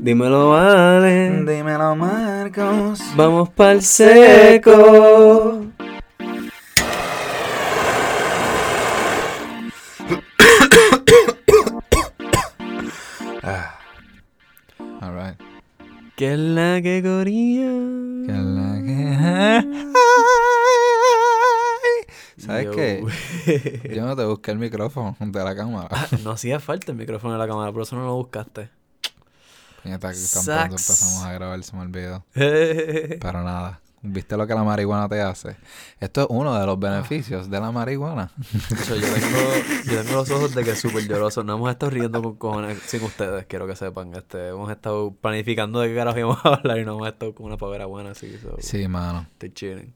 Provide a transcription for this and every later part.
Dímelo, vale. Dímelo, Marcos. Vamos pa'l seco. Ah. All right. ¿Qué es la que corría? Que la que-. ¿Sabes Yo. qué? Yo no te busqué el micrófono de la cámara. no hacía falta el micrófono de la cámara, por eso no lo buscaste. Puñeta, que tan pronto empezamos a grabar, se me olvidó. Pero nada, ¿viste lo que la marihuana te hace? Esto es uno de los beneficios de la marihuana. Yo, yo tengo, yo tengo los ojos de que es súper lloroso. No hemos estado riendo con cojones sin ustedes, quiero que sepan. Este, hemos estado planificando de qué carajo íbamos a hablar y no hemos estado con una pavera buena, así que so, Sí, mano. estoy chilling.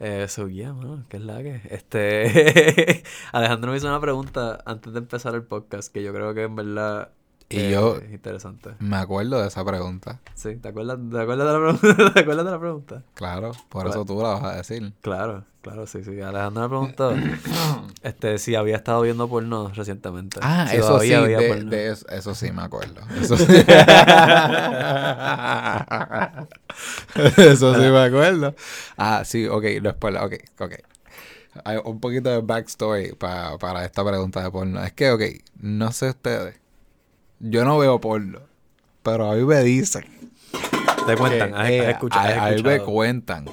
Eh, so, yeah, mano, ¿qué es la que? Este, Alejandro me hizo una pregunta antes de empezar el podcast que yo creo que en verdad Y eh, yo- interesante. Me acuerdo de esa pregunta. Sí, ¿te acuerdas, te acuerdas de la pregunta? ¿Te acuerdas de la pregunta? Claro, por ¿Cuál? eso tú la vas a decir. Claro, claro, sí, sí. Alejandro me preguntó este, si había estado viendo porno recientemente. Ah, Si eso sí, de, de eso, eso sí me acuerdo. Eso sí. eso sí me acuerdo. Ah, sí, ok, no spoiler, ok, ok. Hay un poquito de backstory pa- para esta pregunta de porno. Es que, ok, no sé ustedes. Yo no veo porno, pero a mí me dicen. Te cuentan, que, eh, escucha- a, mí me cuentan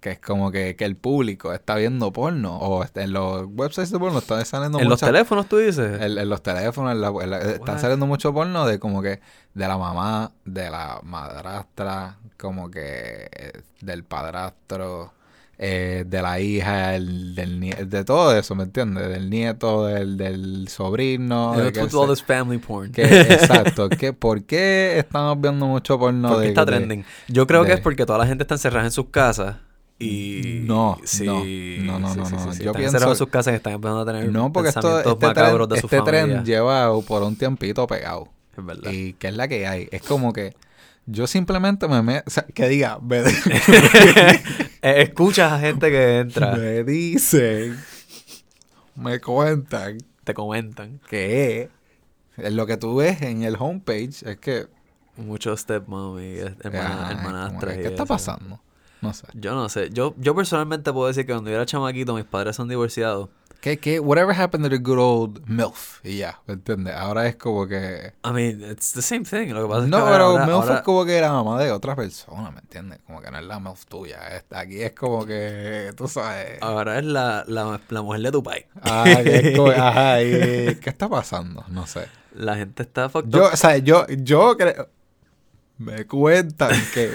que es como que, que el público está viendo porno o en los websites de porno están saliendo ¿En los muchas- teléfonos tú dices? en, en los teléfonos, en la- en la- están saliendo mucho porno de como que de la mamá, de la madrastra, como que eh, del padrastro, eh, de la hija, el, del de todo eso, ¿me entiendes? Del nieto, del, del sobrino. De que this family porn. que- exacto. que, ¿Por qué estamos viendo mucho porno ¿Por qué de, está de- trending? Yo creo que es porque toda la gente está encerrada en sus casas y... No, sí, no, no, no, sí, no, sí, no. sí. Yo están pienso- en sus casas y están empezando a tener No, porque esto, este macabros tren, de su este familia. tren lleva por un tiempito pegado. Es verdad. Y que es la que hay. Es como que yo simplemente me meto, o sea, que diga, me, Eh, Escuchas a gente que entra, me dicen, me cuentan te comentan. que es lo que tú ves en el homepage es que Muchos stepmom y ajá, hermana, hermanastras. ¿qué está eso. pasando? No sé. Yo no sé. Yo, yo personalmente puedo decir que cuando yo era chamaquito, mis padres son divorciados. ¿Qué, qué, whatever happened to the good old MILF? Y ya, ¿me entiendes? Ahora es como que... I mean, it's the same thing. Lo que pasa es No, que pero ahora, MILF ahora- es como que la mamá de otra persona, ¿me entiendes? Como que no es la MILF tuya. es- Aquí es como que, tú sabes... ahora es la, la, la mujer de tu país. Ah, que es como- ajá, y- ¿qué está pasando? No sé. La gente está fucked Yo, up. o sea, yo, yo creo. Me cuentan que,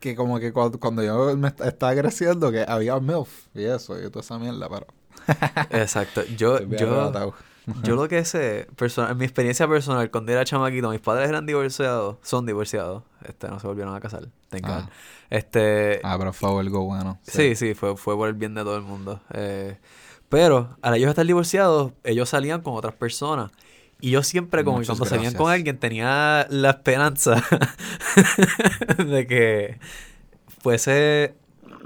que como que cuando, cuando yo me est- estaba creciendo, que había MILF y eso, y toda esa mierda, pero. Exacto. Yo, yo, yo lo que sé, personal, en mi experiencia personal, cuando era chamaquito, mis padres eran divorciados, son divorciados. Este, no se volvieron a casar. Ah. Este, Ah, pero fue algo bueno. Sí, sí, fue, fue por el bien de todo el mundo. Eh, pero al ellos estar divorciados, ellos salían con otras personas. Y yo siempre, como Muchas cuando salían con alguien, tenía la esperanza de que fuese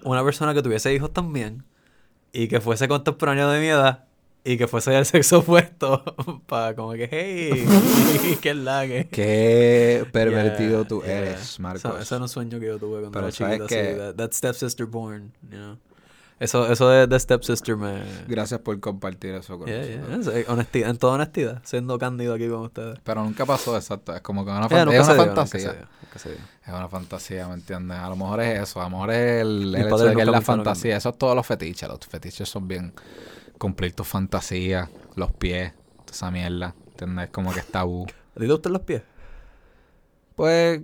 una persona que tuviese hijos también. Y que fuese contemporáneo de mi edad. Y que fuese del sexo opuesto. Para como que, hey, qué la que. Qué pervertido Yeah, tú yeah. eres, Marcos. Eso, eso era un sueño que yo tuve cuando Pero era sabes chiquito. que- that, that stepsister born, you know. Eso, eso de, de stepsister me... Gracias por compartir eso con Yeah, nosotros. yeah. Es- honestidad, en toda honestidad, siendo cándido aquí con ustedes. Pero nunca pasó, exacto. Es como que una, Yeah, fan- es una dio, nunca fantasía. se dio, nunca se dio. Es una fantasía, ¿me entiendes? A lo mejor es eso, a lo mejor es el, el hecho de que es la fantasía. Eso es todos los fetiches. Los fetiches son bien cumplir tus fantasías, los pies, toda esa mierda. ¿Entiendes? Como que es tabú. ¿A ti te gustan los pies? Pues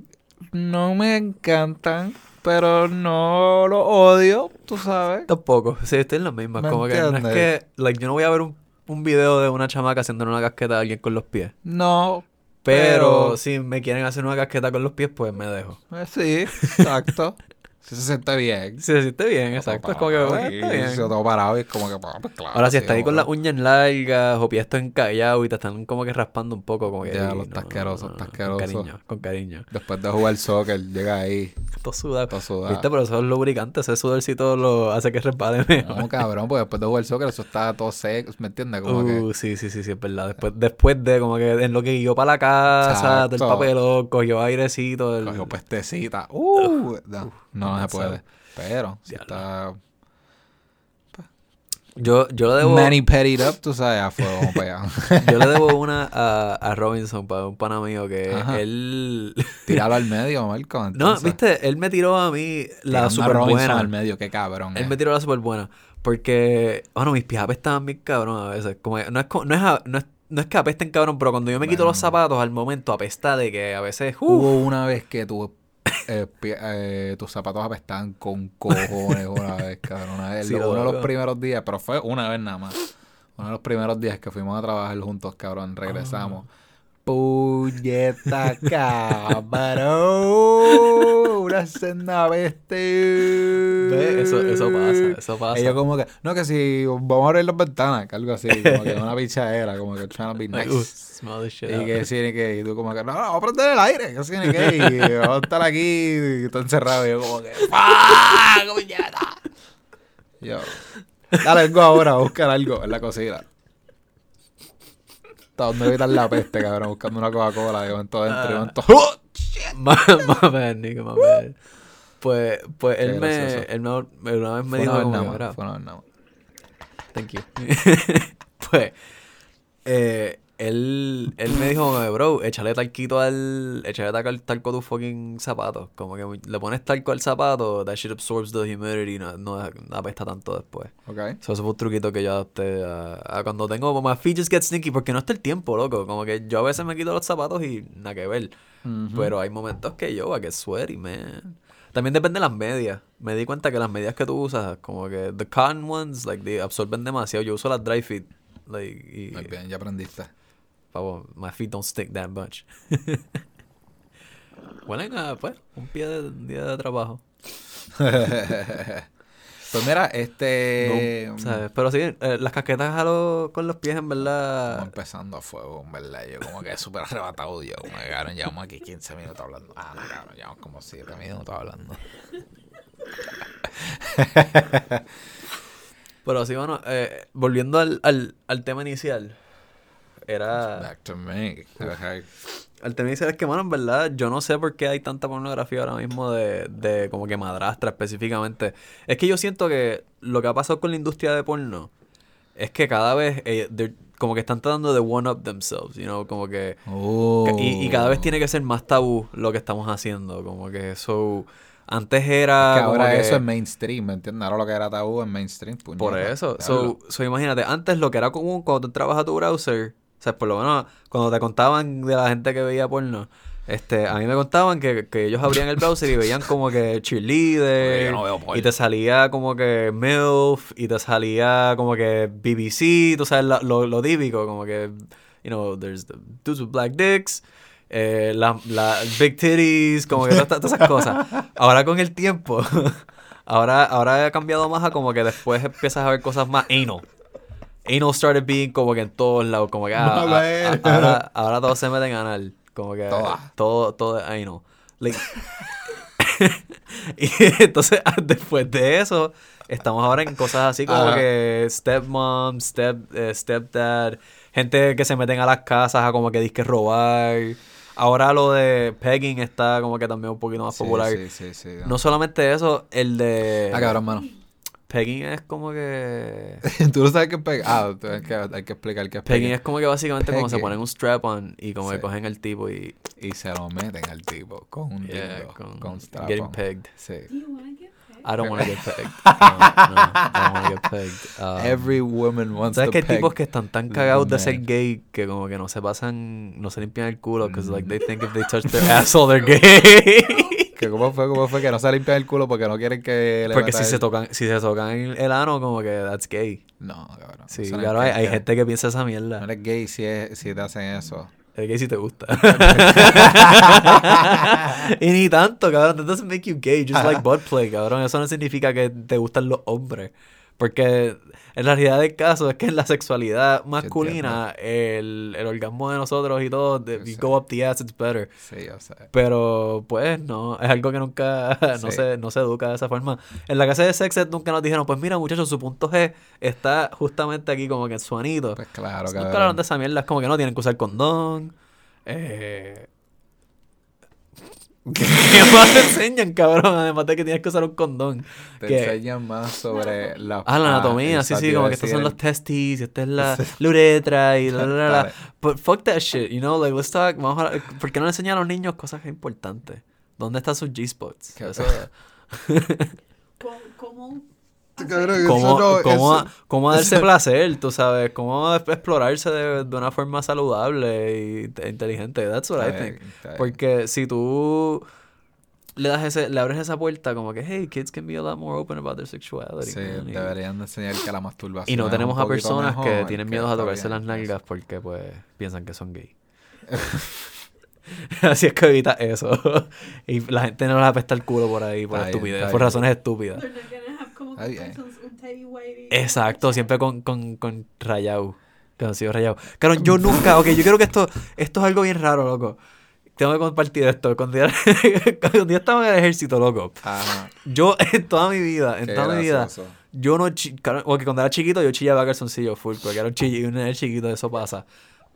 no me encantan, pero no lo odio, tú sabes. Tampoco. Sí, estoy en las mismas. ¿Me Como que no es entiendes? que... Like, yo no voy a ver un, un video de una chamaca haciendo una casqueta a alguien con los pies. No, Pero, Pero- si me quieren hacer una casqueta con los pies, pues me dejo. eh, sí, exacto. Se siente bien. Se siente bien, exacto. Es como que, está bien. se todo parado y es como que, pues, claro. Ahora, si estás ahí con las uñas largas o pies esto encallado y te están como que raspando un poco, como que. Ya, "Ey, lo está asqueroso, está asqueroso". Con cariño, con cariño. Después de jugar soccer, llega ahí, Todo sudado. todo sudado. ¿Viste? Pero eso es lubricante, ese sudorcito lo hace que resbale mejor. No, cabrón, porque después de jugar soccer eso está todo seco, ¿me entiendes? Como Uh, sí, sí, sí, sí, es verdad. Después, después de como que en lo que guió para la casa, del papelón, cogió airecito. que cogió pestecita. Uh, no, no se puede. Pero, si está Yo, yo le debo. many petted up, tú sabes, a fuego, vamos para allá. Yo le debo una a, a Robinson, para un pana mío, que Ajá. él. Tíralo al medio, Marco. no, entonces. viste, él me tiró a mí la super buena. al medio, qué cabrón. Él eh. me tiró la super buena. Porque, bueno, mis pies apestaban bien cabrón a veces. Como, que no, es, no, es, no, es, no es que apesten cabrón, pero cuando yo me quito los zapatos al momento apesta de que a veces. ¡uh! Hubo una vez que tu, eh, pie- eh, tus zapatos apestaban con cojones una vez, cabrón. Una vez, Sí, uno de los primeros días, pero fue una vez nada más. Uno de los primeros días que fuimos a trabajar juntos, cabrón, regresamos. Puñeta cabrón, una senda bestia. Ve, Eso, eso pasa, eso pasa. Ellos como que, no, que si vamos a abrir las ventanas, que algo así, como que una pichadera, como que trying to be nice. smell the shit Y out. que ni que, y tú como que, no, no, vamos a prender el aire, que ni que, y vamos a estar aquí, y todo encerrado, y yo como que, ¡ah, puñeta! Yo, dale algo ahora, a buscar algo en la cocina. Está donde evitar la peste, cabrón, buscando una Coca-Cola, y van todos dentro, y van todos, ¡oh! Bad. Pues, pues él me, él me, una vez me dijo como nada que, más, "Mira, fue una vez nada más. Thank you. pues, eh, él, él me dijo, como que, bro, échale talquito al. Échale talco, a tus fucking zapatos. Como que le pones talco al zapato, that shit absorbs the humidity, no, no apesta tanto después. Ok. So, eso fue un truquito que yo adopté a, a cuando tengo. My feet just get sneaky, porque no está el tiempo, loco. Como que yo a veces me quito los zapatos y nada que ver. Pero hay momentos que yo, a que sweaty, man. También depende de las medias. Me di cuenta que las medias que tú usas, como que the cotton ones, like, they absorben demasiado. Yo uso las dry fit. Like, y, Muy bien, ya aprendiste. Favor, my feet don't stick that much. A, pues, un pie de día de trabajo. Pues mira, este... No, ¿sabes? Pero sí, eh, las casquetas a lo- con los pies, en Estamos verdad. empezando a fuego, en verdad. Yo como que súper arrebatado. Yo como que, cabrón, llevamos aquí 15 minutos hablando. Ah, no, cabrón, llevamos como 7 minutos hablando. Pero sí, bueno, eh, volviendo al, al, al tema inicial. Era. Back to me. Inicial es que, mano, en verdad, yo no sé por qué hay tanta pornografía ahora mismo de, de como que madrastra específicamente. Es que yo siento que lo que ha pasado con la industria de porno es que cada vez eh, como que están tratando de one up themselves, you know, como que Oh. y, y cada vez tiene que ser más tabú lo que estamos haciendo, como que eso antes era Que como ahora que- eso es mainstream, ¿me entiendes? Ahora lo que era tabú es mainstream. por eso. So, so, imagínate, antes lo que era común cuando tú entrabas a tu browser, o sea, por lo menos cuando te contaban de la gente que veía porno, este, a mí me contaban que, que ellos abrían el browser y veían como que cheerleader, yo no veo porno. y te salía como que MILF, y te salía como que BBC, tú sabes, la- lo, lo típico, como que, you know, there's the dudes with black dicks, eh, la, la big titties, como que todas, todas esas cosas. Ahora con el tiempo, ahora, ahora ha cambiado más a como que después empiezas a ver cosas más anal. Anal started being como que en todos lados, como que ah, ah, Vale. ah, ahora, ahora todos se meten anal, como que todo, todo es anal. Like, y entonces, ah, después de eso, estamos ahora en cosas así como Ajá. que stepmom, step, eh, stepdad, gente que se meten a las casas a como que disque robar. Ahora lo de pegging está como que también un poquito más Sí, popular. Sí, sí. No solamente eso, el de Ah, cabrón, mano. Pegging es como que Tú no sabes qué es pegar. Ah, hay que, hay que explicar qué es pegging pegar. es como que básicamente como se Pegging. ponen un strap on y como que Sí. cogen el tipo y Y se lo meten al tipo con un yeah, dildo, con, con, strap getting on. pegged. Sí. Do you want to get pegged? I don't want to get pegged. No, no, I don't want to get pegged. Um, Every woman wants ¿Sabes to que hay tipos que están tan cagados de ser gay que como que no se pasan, no se limpian el culo because like they think if they touch their asshole they're gay. Que ¿Cómo fue? ¿Cómo fue? Que no se limpian el culo porque no quieren que le Porque si se tocan, si se tocan el, ano como que that's gay. No, cabrón. Sí, no claro, hay, gente que piensa esa No mierda. eres gay si, es, si te hacen eso. El gay sí te gusta. y ni tanto, cabrón. That doesn't make you gay. Just like butt play, cabrón. Eso no significa que te gustan los hombres. Porque en la realidad del caso es que en la sexualidad masculina, el, el orgasmo de nosotros y todo, the, you go up the ass, it's better. Sí, yo sé. Pero, pues, no, es algo que nunca, no, Sí. se, no se educa de esa forma. En la casa de Sex Ed nunca nos dijeron, pues mira, muchachos, su punto G está justamente aquí como que en su anito. Pues claro, nunca cabrón. hablaron de esa mierda, es como que no tienen que usar condón. Eh... ¿Qué más te enseñan, cabrón? Además de que tienes que usar un condón. Te que- enseñan más sobre la... Ah, la anatomía, sí, sí, como que estos decir son los el- testes y esta es la, la uretra y la, la, la. But fuck that shit, you know, like, let's talk, vamos a, ¿por qué no le enseñan a los niños cosas importantes? ¿Dónde están sus G-spots? ¿Cómo, ¿Cómo, no- cómo, eso- cómo darse eso- placer, tú sabes? ¿Cómo explorarse de, de una forma saludable y te- inteligente? That's what I Está think. Porque si tú le das ese, le abres esa puerta como que, hey, kids can be a lot more open about their sexuality. Sí, man", y- deberían de enseñar que la masturbación Y no es tenemos un a personas que tienen miedo a tocarse bien, las eso. nalgas porque pues piensan que son gay. Así es que evita eso. y la gente no les apesta el culo por ahí por Está estupidez, por bien. razones estúpidas. Un. Exacto, siempre con, con, con rayado. Calzoncillo rayado. Claro, yo nunca, ok, yo creo que esto, esto es algo bien raro, loco. Tengo que compartir esto. Cuando yo, cuando yo estaba en el ejército, loco, Ajá. yo en toda mi vida, en Qué toda mi vida, gracioso. Yo no, claro, porque cuando era chiquito yo chillaba calzoncillo full, porque era un chiquito, un chiquito, eso pasa.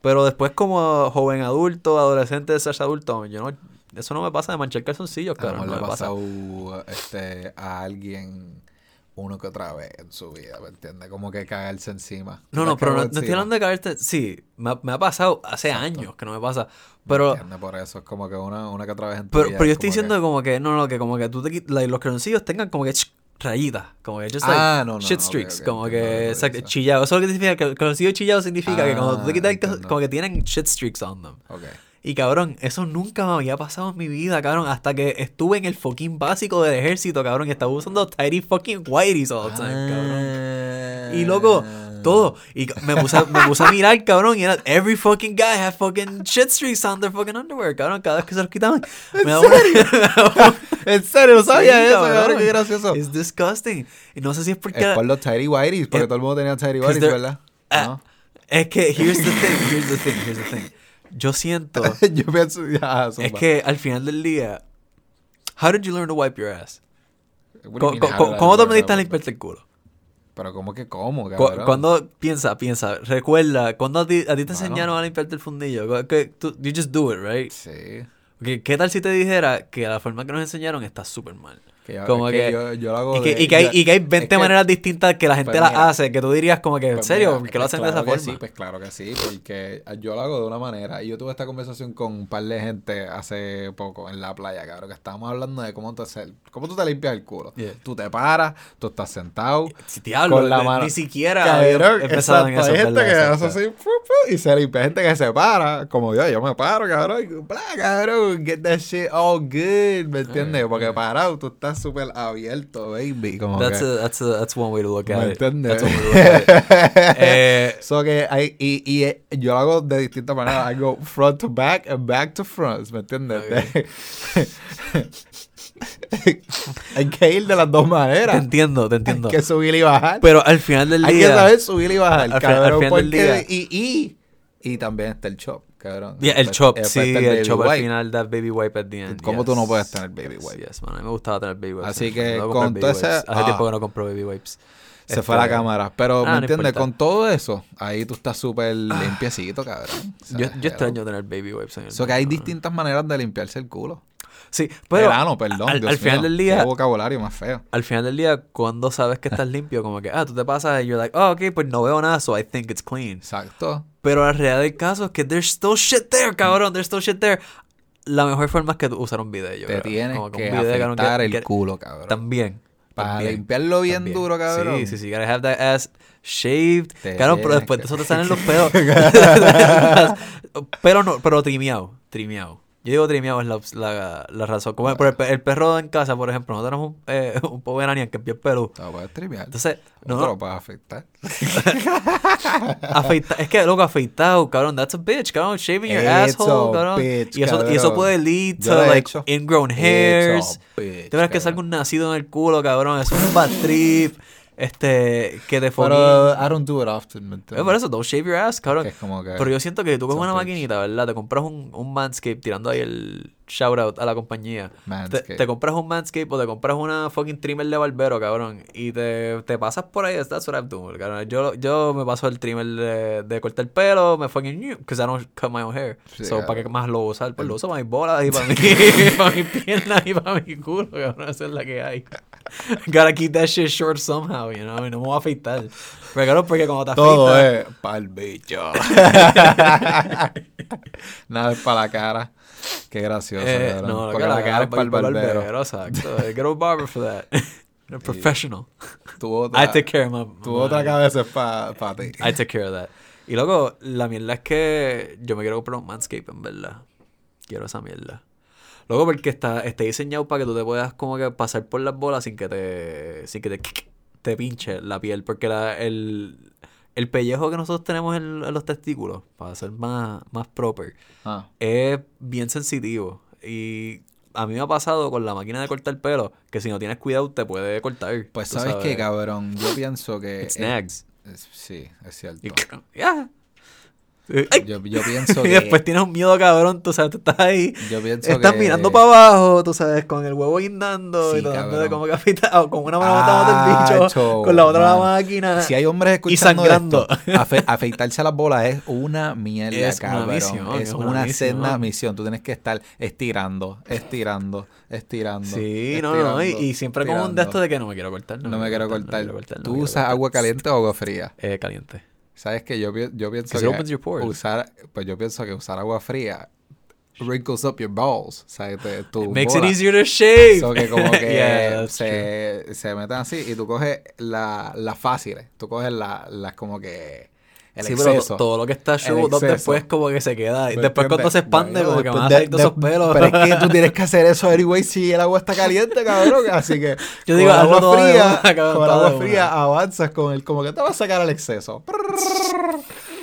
Pero después como joven adulto, adolescente, slash adulto, yo no, eso no me pasa de manchar calzoncillos, A mejor no le me ha pasa. pasado este, a alguien uno que otra vez en su vida, ¿me entiendes? Como que caerse encima. No, ¿Te no, pero no, estoy hablando de caerte, sí, me ha, me ha pasado hace Exacto. años que no me pasa, ¿Me pero... entiendes? Por eso es como que una, una que otra vez en tu Pero, vida pero yo es estoy como diciendo que- como que, no, no, que como que tú te like, los calzoncillos tengan como que ch- rayitas, como que just Ah, like no, no, shit streaks, ok, como entiendo lo que que o sea, dices. chillado. Eso es lo que significa que el calzoncillo chillado significa que cuando tú te Ah, quitas entiendo. como que tienen shit streaks on them. Ok. Y cabrón, eso nunca me había pasado en mi vida, cabrón, hasta que estuve en el fucking básico del ejército, cabrón, y estaba usando tidy fucking whiteys all the time, cabrón. Y loco, todo. Y me puse, me puse a mirar, cabrón, y era every fucking guy had fucking shit streaks on their fucking underwear, cabrón, cada vez que se los quitaban. Me una- me daba un- En serio, no sabía Sí, eso, cabrón. qué gracioso. It's disgusting. Y no sé si es porque... Es por los Tidy Whiteys, porque Eh, todo el mundo tenía Tidy Whiteys, ¿verdad? Ah, ¿No? Es que, here's the thing, here's the thing, here's the thing. Yo siento... Yo pienso, ya, es que al final del día... How did you learn to wipe your ass? ¿Cómo, cómo- cómo te aprendiste a limpiarte el culo? Pero como que cómo, cabrón. Cuando piensa, piensa, recuerda, cuando a ti, a ti te Bueno. enseñaron a limpiarte el fundillo, que tú, you just do it, right? Sí. ¿Qué, qué tal si te dijera que la forma que nos enseñaron está súper mal? Que Como es que- yo, yo lo hago Y que, de- y que hay, y que hay es 20 que- maneras distintas que la gente pues las mira, hace, que tú dirías como que, ¿en Pues serio? mira, ¿Por qué lo pues hacen de esa que forma? Sí, pues claro que sí, porque yo lo hago de una manera. Y yo tuve esta conversación con un par de gente hace poco en la playa, cabrón, que estábamos hablando de cómo te, cómo tú te limpias el culo. Yeah. Tú te paras, tú estás sentado. Si diablo, con la ni- mano. ni siquiera Cabrón, en eso. Hay gente que hace así y se limpia. Hay gente que se para, como yo, yo me paro, cabrón. y bla, cabrón, get that shit all good, ¿me entiendes? Porque parado tú estás súper abierto, baby. Como That's, que, a, that's, a, that's one way to look ¿Me at it. entiendes? That's one way to look at it. Eh, So que hay, y, y eh, yo lo hago de distintas maneras. I go front to back and back to front. ¿Me entiendes? hay que ir de las dos te maneras. entiendo, te Hay entiendo. que subir y bajar. Pero al final del hay que día... saber subir y bajar, al al final del día- y, y, y también está el chop, cabrón. Yeah, el Después- chop, después sí, está el chop al wipe. final, that baby wipe at the end. ¿Cómo tú no puedes tener baby Yes, wipe? Yes, man, a mí me gustaba tener baby wipes. Así que. Debo con todo ese-. Hace ah. tiempo que no compro baby wipes. Se fue a la Este, cámara. Pero, ah, ¿me no entiendes? Con todo eso, ahí tú estás súper limpiecito, cabrón. O sea, Yo, yo extraño tener baby wipes en el So que hay distintas maneras de limpiarse el culo. Sí, pero el ano, perdón. al, Dios al final mío, del día, Qué vocabulario más feo. al final del día, cuando sabes que estás limpio, como que, ah, tú te pasas y you're like, oh, ok, pues no veo nada, so I think it's clean. Exacto. Pero la realidad del caso es que there's still shit there, cabrón, there's still shit there. La mejor forma es que usar un video, yo Te creo. tienes Como que un video, cabrón, que- el que- culo, cabrón. También. Para también, limpiarlo bien también. duro, cabrón. Sí, sí, sí. Gotta have that ass shaved. Te Cabrón, pero después de que- eso te salen los pedos. pero no, pero trimeado. Trimeado. Yo digo trimeado es la, la, la razón. Como por el, pe- el perro en casa, por ejemplo, nosotros tenemos un, eh, un Pomeranian que es bien peludo. Te lo puedes tripear. Entonces, no, no, te lo puedes afectar. afeita, es que loco, afeitado, cabrón, that's a bitch, cabrón, shaving your It's asshole, cabrón. bitch, y, eso, y eso puede lead to like hecho. ingrown hairs. bitch, Te verás que salga un nacido en el culo, cabrón, es un bad trip. Este, que te fucking... Pero I don't do it often, ¿me entiendes? por eso, don't shave your ass, cabrón. Que es como que... Pero yo siento que tú coges una maquinita, ¿verdad? Te compras un, un Manscape tirando ahí el shout out a la compañía. Te, te compras un Manscape o te compras una fucking trimmer de barbero, cabrón. Y te, te pasas por ahí. That's what I'm doing, cabrón. Yo, yo me paso el trimmer de, de cortar el pelo, me fucking... Because I don't cut my own hair. Sí, so, ¿para qué más lo uso? Pues lo uso para mis bolas y para, mi, para mis piernas y para mi culo, cabrón. Esa es la que hay. Gotta keep that shit short somehow, you know? Y no me voy a afeitar. Pero claro, porque cuando te Todo afeitas... es para el bicho. Nada es para la cara. Qué gracioso, Eh, cabrón. no, Porque la cara es para el barbero. exacto. Get a barber for that. A professional. Tu otra, I take care of my, tu my- otra cabeza es para ti. I take care of that. Y luego, la mierda es que yo me quiero comprar un Manscape, en verdad. Quiero esa mierda. Luego porque está, está diseñado para que tú te puedas como que pasar por las bolas sin que te, sin que te, te pinche la piel. Porque la, el, el pellejo que nosotros tenemos en, en los testículos, para ser más, más proper, Ah, es bien sensitivo. Y a mí me ha pasado con la máquina de cortar pelo que si no tienes cuidado te puede cortar. pues tú sabes qué, sabes. cabrón. Yo pienso que... Snags. sí, es cierto. Y, ya. Ay. Yo, yo pienso Y que... después tienes un miedo cabrón, tú sabes, tú estás ahí, Yo pienso estás que... mirando para abajo, tú sabes, con el huevo guindando Sí, y tratando de cabrón. como que afeitar, con una mano botando el bicho, con la otra la man. máquina. Si hay hombres Y escuchando sangrando. esto, afe- afeitarse las bolas es una mierda, Es una cabrón. misión, es es una, una misión. senda misión. Tú tienes que estar estirando, estirando, estirando. Sí, no, no, y, estirando, y siempre como un de estirando. esto de que no me quiero cortar. No me quiero no cortar. quiero cortar, no ¿Tú me quiero usas cortar. agua caliente o agua fría? Eh, caliente. ¿Sabes que Yo, yo pienso it que opens your pores. usar, pues yo pienso que usar agua fría wrinkles up your balls. O sea, te, tu It makes it bola. easier to shave. So que como que Yeah, se, se meten así y tú coges la- las fáciles. Tú coges las la, como que el sí, pero exceso. todo lo que está exceso. después como que se queda. Y ¿Me después cuando se expande, Bueno, como que van a salir todos esos pelos. Pero es que tú tienes que hacer eso anyway si el agua está caliente, cabrón. Así que Yo digo, con agua fría, una, cabrón, con agua fría avanzas con el como que te vas a sacar el exceso.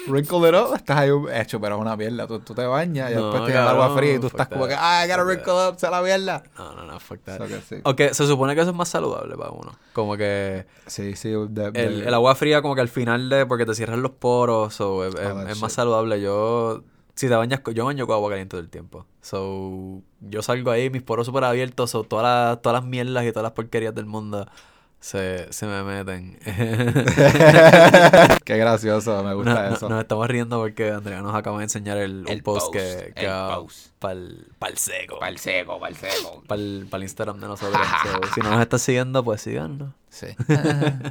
Wrinkle it up, estás ahí hecho, pero es una mierda. Tú, tú te bañas y No, después tienes el agua fría y tú estás como que, ah, I gotta wrinkle up, se la mierda. No, no, no, fuck that. So que sí. Aunque se supone que eso es más saludable para uno. Como que Sí, sí. de- de- el, el agua fría como que al final de... Porque te cierran los poros o es, es- Oh, that es más saludable. Yo... Si te bañas... Yo baño con agua caliente todo el tiempo. So... Yo salgo ahí, mis poros súper abiertos. So, todas las, todas las mierdas y todas las porquerías del mundo se, se me meten. Qué gracioso, me gusta No- no- eso. nos estamos riendo porque Andrea nos acaba de enseñar el, un El post, post, que, que el post. para el seco. Pa'l seco, pa'l seco. Para el, Instagram de nosotros. So, si no nos estás siguiendo, pues síganos. Sí.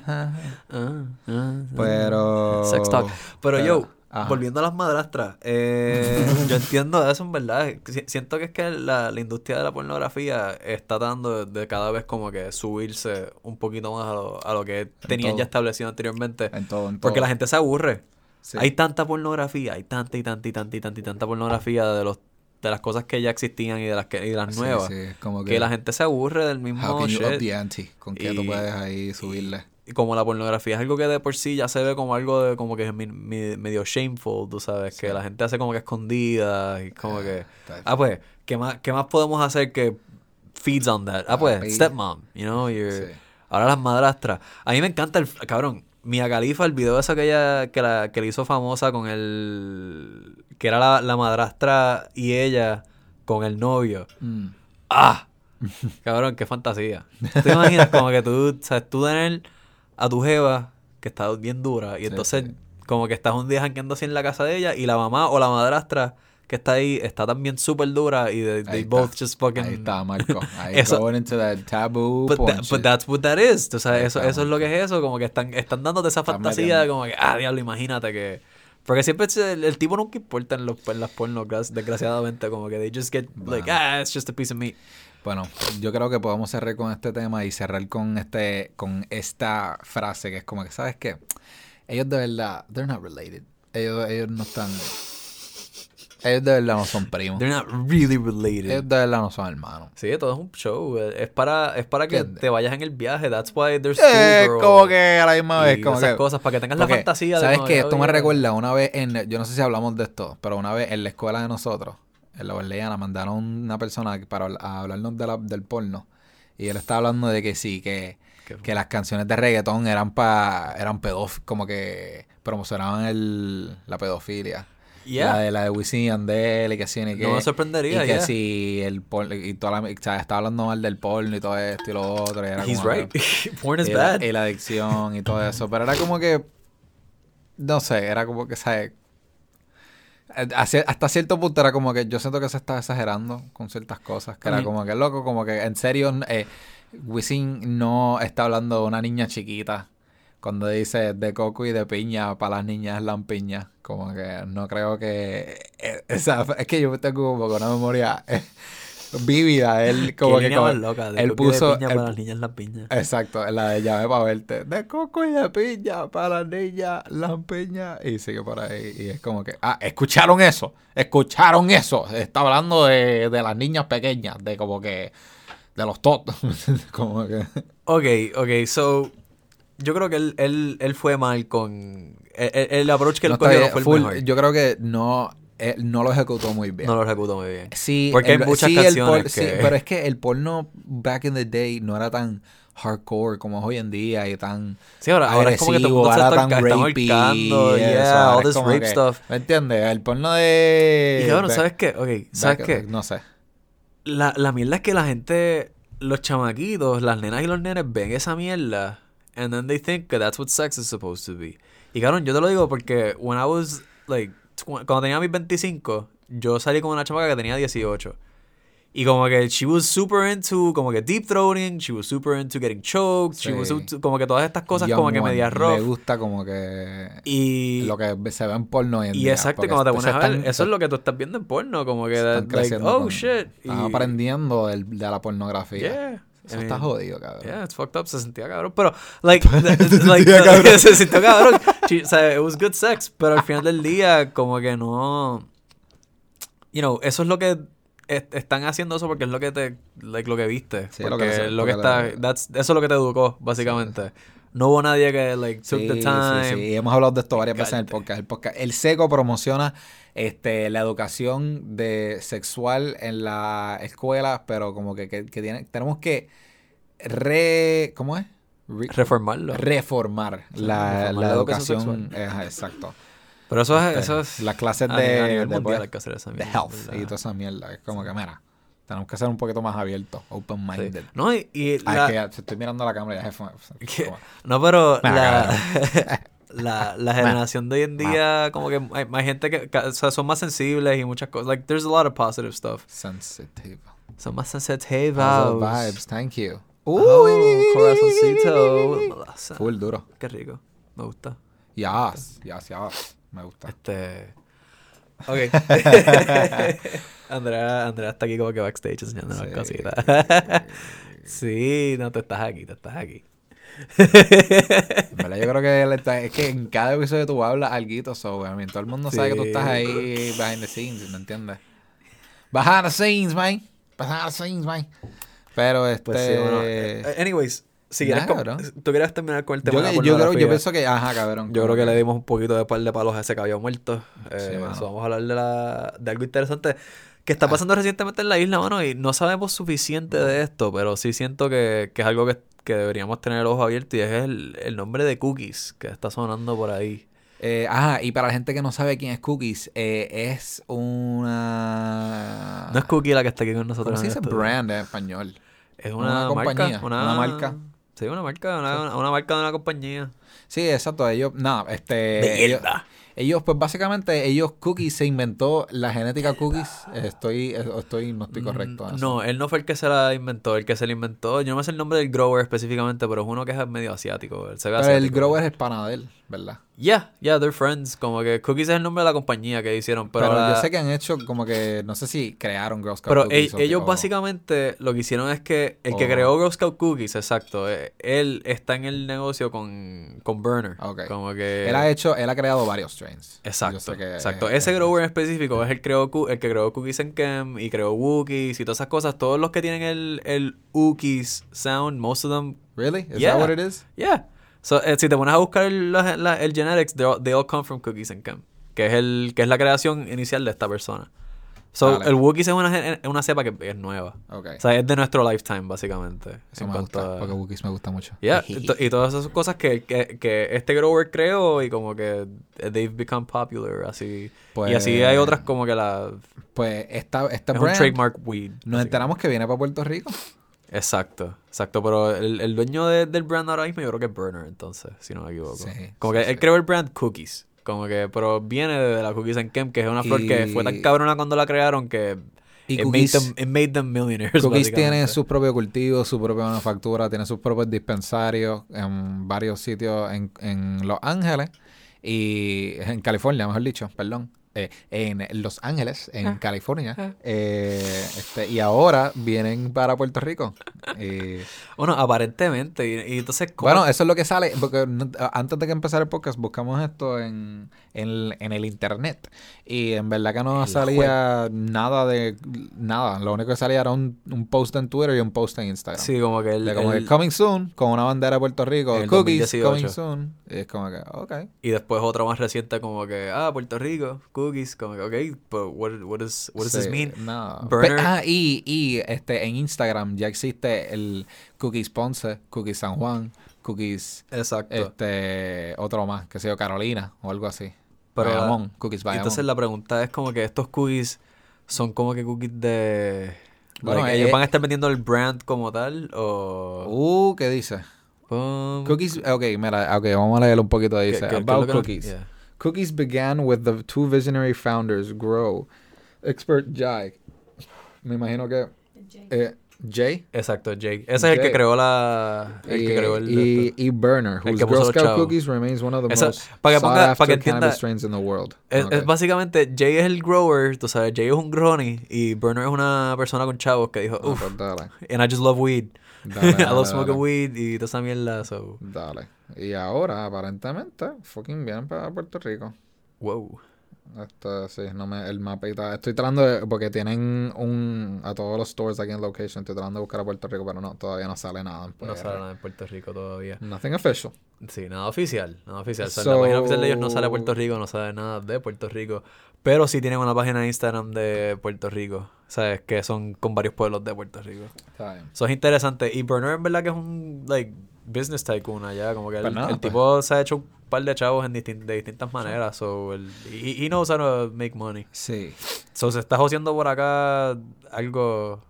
Ah, ah, ah. Pero. Sex talk. Pero yo, ajá. volviendo a las madrastras, eh, yo entiendo eso en verdad. Si- Siento que es que la, la industria de la pornografía está dando de, de cada vez como que subirse un poquito más a lo, a lo que tenían todo. ya establecido anteriormente. En todo, en todo. Porque la gente se aburre. Sí. Hay tanta pornografía, hay tanta y tanta y tanta y tanta y tanta pornografía de los de las cosas que ya existían y de las que y de las Sí, nuevas. sí, es como que la gente se aburre del mismo How can you up shit. the ante? ¿Con qué tú puedes ahí subirle? Como la pornografía es algo que de por sí ya se ve como algo de como que es mi- mi- medio shameful, tú sabes, que la gente hace como que escondida y como que está ah pues, ¿qué más qué más podemos hacer que feeds on that? Ah pues, stepmom, you know, you're- Sí. ahora las madrastras. A mí me encanta el cabrón, Mia Khalifa, el video ese que ella que la que le hizo famosa con el que era la, la madrastra y ella con el novio. Mm. ¡Ah! Cabrón, qué fantasía. ¿Tú te imaginas como que tú, sabes, tú tener a tu jeva que está bien dura y entonces sí. como que estás un día jangueando así en la casa de ella y la mamá o la madrastra que está ahí está también súper dura y they, they both está. just fucking... Ahí está, Marco. Ahí Eso- going into that taboo But, that- but that's what that is. Sabes, Ahí eso, está, eso es lo que es eso. Como que están, están dándote esa Están fantasía de como que, ah, diablo, imagínate que... Porque siempre el, el tipo nunca importa en, los, en las pornos, gra- desgraciadamente. Como que they just get like, ah, it's just a piece of meat. Bueno, yo creo que podemos cerrar con este tema y cerrar con este con esta frase que es como que, ¿sabes qué? Ellos de verdad, they're not related. Ellos, ellos no están... Ellos de verdad no son primos. They're not really related. Ellos de verdad no son hermanos. Sí, todo es un show. Es para, es para que ¿Entiendes? te vayas en el viaje. That's why there's Eh, schoolgirl como que a la misma vez, como esas que... cosas, para que tengas la fantasía de ¿Sabes qué? que, Esto me recuerda una vez en... Yo no sé si hablamos de esto, pero una vez en la escuela de nosotros, en la Orleana, mandaron una persona para a hablarnos de la- del porno. Y él estaba hablando de que sí, que, que las canciones de reggaetón eran pa, eran pedófilos, como que promocionaban el, la pedofilia. Yeah. La de la de Wisin y Yandel y que sí, y que... No me sorprendería, Y que yeah. si el porno... Y toda la... O sea, estaba hablando mal del porno y todo esto y lo otro. Y era He's como right. Porn is y la, bad. y la adicción y todo eso. Pero era como que. No sé, era como que, ¿sabes? Hasta cierto punto era como que yo siento que se estaba exagerando con ciertas cosas. Que era como que loco, como que en serio, eh, Wisin no está hablando de una niña chiquita. Cuando dice de coco y de piña para las niñas lampiñas. Como que no creo que. eh, o sea, es que yo tengo como que una memoria eh, vívida. Él como que. como- más loca. De él y de puso. piña él para las niñas las piñas. Exacto, la de llave para verte. De coco y de piña para las niñas, las piñas. Y sigue por ahí. Y es como que, ah, escucharon eso. Escucharon eso. Está hablando de, de las niñas pequeñas, de como que, de los totos. como que. Ok, ok, so. Yo creo que él, él, él fue mal con. El, el- el approach que él No cogió fue el mejor. yo creo que no, no lo ejecutó muy bien. No lo ejecutó muy bien. Sí, Porque hay el- muchas sí, canciones por- sí, que- pero es que el porno back in the day no era tan hardcore como es hoy en día y tan Sí, ahora, ahora es como que todo el mundo se está, tan rapey eso, yeah, ahora all this rape que- stuff. ¿Me entiendes? El porno de... Y de- ¿sabes qué? Ok, ¿sabes back- qué? No sé. La, la mierda es que la gente, los chamaquitos, las nenas y los nenes ven esa mierda and then they think that that's what sex is supposed to be. Y cabrón, yo te lo digo porque when I was like cuando tenía mis 25, yo salí con una chamaca que tenía 18. Y como que she was super into como que deep throating, she was super into getting choked, she was into- como que todas estas cosas Young como que media Me rough. gusta como que... Y Lo que se ve en porno hoy en y día, exacto, cuando te pones a ver, eso es lo que tú estás viendo en porno, como que that, like, creciendo oh shit. Están Y- aprendiendo del- de la pornografía. Yeah. Eso I está jodido, cabrón. Yeah, it's fucked up. Se sentía cabrón. Pero, like, Se like sentía cabrón. se sintió cabrón. She- o sea, it was good sex. Pero al final del día, como que no. You know, eso es lo que. es- están haciendo eso porque es lo que te. Like, lo que viste. Sí, porque lo que lo está. that's- eso es lo que te educó, básicamente. No hubo nadie que, like, took Sí, the time. sí. Hemos hablado de esto varias veces en el podcast. El, podcast. el SECO promociona este, la educación de sexual en la escuela, pero como que, que, que tiene, tenemos que re... ¿Cómo es? Re- Reformarlo. reformar la, reformar la la educación exacto. Pero eso es. Este, Eso es las clases de, de, de mierda, health y toda esa mierda. Es como que, mira, tenemos que ser un poquito más abiertos, Sí. open-minded. No, y, y Ah, la- es que ya, se estoy mirando a la cámara ya jefe. No, pero Nah, la, la, la generación de hoy en día, como que hay, hay gente que, que, o sea, son más sensibles y muchas cosas. Like, there's a lot of positive stuff. Sensitive. Son más sensitivos. Positive vibes, thank you. Oh, Uy. corazoncito. Melaza. Full duro. Qué rico. Me gusta. Yes, yes, yes. Me gusta. Este. Ok. Andrea, Andrea está aquí como que backstage enseñando Sí. las cositas. sí, no, tú estás aquí, tú estás aquí. En verdad, yo creo que él está- es que en cada episodio tú hablas algo, so, I mean, todo el mundo sabe que tú estás Sí. ahí behind the scenes, ¿me entiendes? Behind the scenes, man. Behind the scenes, man. Pero este... Pues sí, bueno. eh, Anyways, si quieres, tú quieres terminar con el tema yo, de la que- yo creo, yo pienso que, ajá, cabrón. Yo creo que le dimos un poquito de par de palos a ese caballo muerto. Sí, Eh, vamos a hablar de, la, de algo interesante que está pasando recientemente en la isla, mano, y no sabemos suficiente de esto, pero sí siento que, que es algo que, que deberíamos tener el ojo abierto y es el, el nombre de Cookies que está sonando por ahí. Eh, ajá, y para la gente que no sabe quién es Cookies, eh, es una... No es Cookie la que está aquí con nosotros. ¿Cómo se dice brand en español? Es Una una, compañía, marca. una Una, marca. Sí, una marca, una, una- una marca de una compañía. Sí, exacto. Ellos, no, este. De ellos. Ellos, pues básicamente, ellos Cookies se inventó la genética Cookies. Estoy, estoy, no estoy correcto. en Mm, eso. No, él no fue el que se la inventó. El que se la inventó, yo no me sé el nombre del grower específicamente, pero es uno que es medio asiático. Él se ve Pero el grower es el pana de él, ¿verdad? Yeah, yeah, they're friends. Como que Cookies es el nombre de la compañía que hicieron. Pero, Pero, yo sé que han hecho como que, no sé si crearon Girl Scout pero Cookies. e- o- ellos o- básicamente lo que hicieron es que el que o- creó Girl Scout Cookies, exacto, eh, él está en el negocio con, con Burner. Ok. Como que... Él ha hecho, él ha creado varios strains. Exacto, exacto. es- Ese es- grower en específico es el, creó, el que creó Cookies and Kem y creó Wookies y todas esas cosas. Todos los que tienen el, el Wookies sound, most of them, Really? Is Yeah. that what it is? yeah. So, eh, si te pones a buscar la- la- el genetics, they all, they all come from Cookies and Kem, que es, el, que es la creación inicial de esta persona. So, Dale. el Wookies es una, gen- es una cepa que es nueva. Ok. O sea, es de nuestro lifetime, básicamente. Eso me gusta, a- porque Wookiees me gusta mucho. Yeah, y, to- y todas esas cosas que, que, que este grower creó y como que they've become popular, así. Pues- y así hay otras como que la... Pues esta, esta es un trademark weed. nos enteramos que viene para Puerto Rico. Exacto, exacto. Pero el, el dueño de- del brand ahora mismo yo creo que es Burner, entonces, si no me equivoco. Sí, como sí, que él sí. creó el brand Cookies. Como que, pero viene de la Cookies and Kem, que es una flor que fue tan Y- cabrona cuando la crearon que Y it, Cookies, made them, it made them millionaires. Cookies tiene básicamente. su propio cultivo, su propia manufactura, tiene sus propios dispensarios en varios sitios en, en Los Ángeles y en California, mejor dicho, perdón. Eh, en Los Ángeles, en Ah. California. eh, este, y ahora vienen para Puerto Rico. Y, Bueno, aparentemente. Y, y entonces, ¿cómo- bueno, eso es lo que sale. Porque antes de que empezara el podcast, buscamos esto en, en, en el internet. Y en verdad que no salía nada de nada. Lo único que salía era un, un post en Twitter y un post en Instagram. Sí, como que el... De como el- que coming soon, con una bandera de Puerto Rico, el cookies 2018. coming soon. Y es como que, ok. Y después otra más reciente como que, ah, Puerto Rico, cookies, como que, ok, but what, what, is, what does this mean? No. Burner. Ah, y, y este, en Instagram ya existe el Cookies Ponce, Cookies San Juan, Cookies, Exacto. este, otro más, que sé yo, Carolina o algo así. Pero, Bayamón, Cookies Bayamón. entonces la pregunta es como que estos cookies son como que cookies de... Bueno, like, eh, ¿Ellos eh, van a estar vendiendo el brand como tal o...? Uh, ¿qué dice? Um, Cookies, ok, mira, ok, vamos a leer un poquito. ¿qué- Dice, about lo que no- cookies. yeah. Cookies began with the two visionary founders, Grow, Expert Jai. Me imagino que Jay. eh, Jay Exacto, Jake. Ese es el que creó la... El y, que creó el... y, y Burner, El whose Girl Scout chavos. cookies remains one of the Esa- most para que sought ponga- para after que entienda- strains in the world. Es, Ok. es básicamente, Jay es el grower, tú sabes, Jay es un grony y Burner es una persona con chavos que dijo, Ah, uff, pues dale, and I just love weed. Dale, I dale, love smoking weed y toda esa mierda, so... dale. Y ahora, aparentemente, fucking bien para Puerto Rico. Wow. Este, sí, no me, el mapita. Estoy tratando de, porque tienen un, a todos los stores aquí en location, estoy tratando de buscar a Puerto Rico, pero no, todavía no sale nada. en No sale nada en Puerto Rico todavía. Nothing official. Sí, nada oficial, nada oficial. O sea, en So- la página oficial de ellos no sale Puerto Rico, no sale nada de Puerto Rico. Pero sí tienen una página de Instagram de Puerto Rico, ¿sabes? Que son con varios pueblos de Puerto Rico. Eso es interesante. Y Burner en verdad que es un, like, business tycoon allá. Como que el, Pues nada, el pues. tipo se ha hecho par de chavos en distin- de distintas maneras. So, el, he, he knows how to make money. Sí, So, se está joseando por acá algo...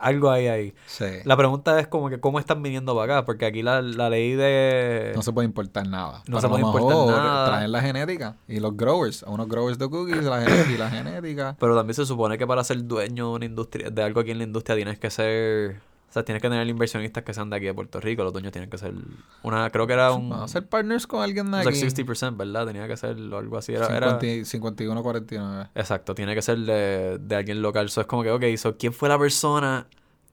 Algo hay ahí. sí. La pregunta es como que cómo están viniendo para acá, porque aquí la, la ley de... No se puede importar nada. No Pero se puede importar mejor nada. Traen la genética y los growers, a unos growers de cookies la y la genética. Pero también se supone que para ser dueño de una industria, de algo aquí en la industria tienes que ser, o sea, tienes que tener inversionistas que sean de aquí de Puerto Rico, los dueños tienen que ser una, creo que era un, a ser partners con alguien de o sea, aquí. 60%, ¿verdad? Tenía que ser algo así, era, era- 50 51, 49. exacto, tiene que ser de, de alguien local, eso es como que, ok, so, ¿quién fue la persona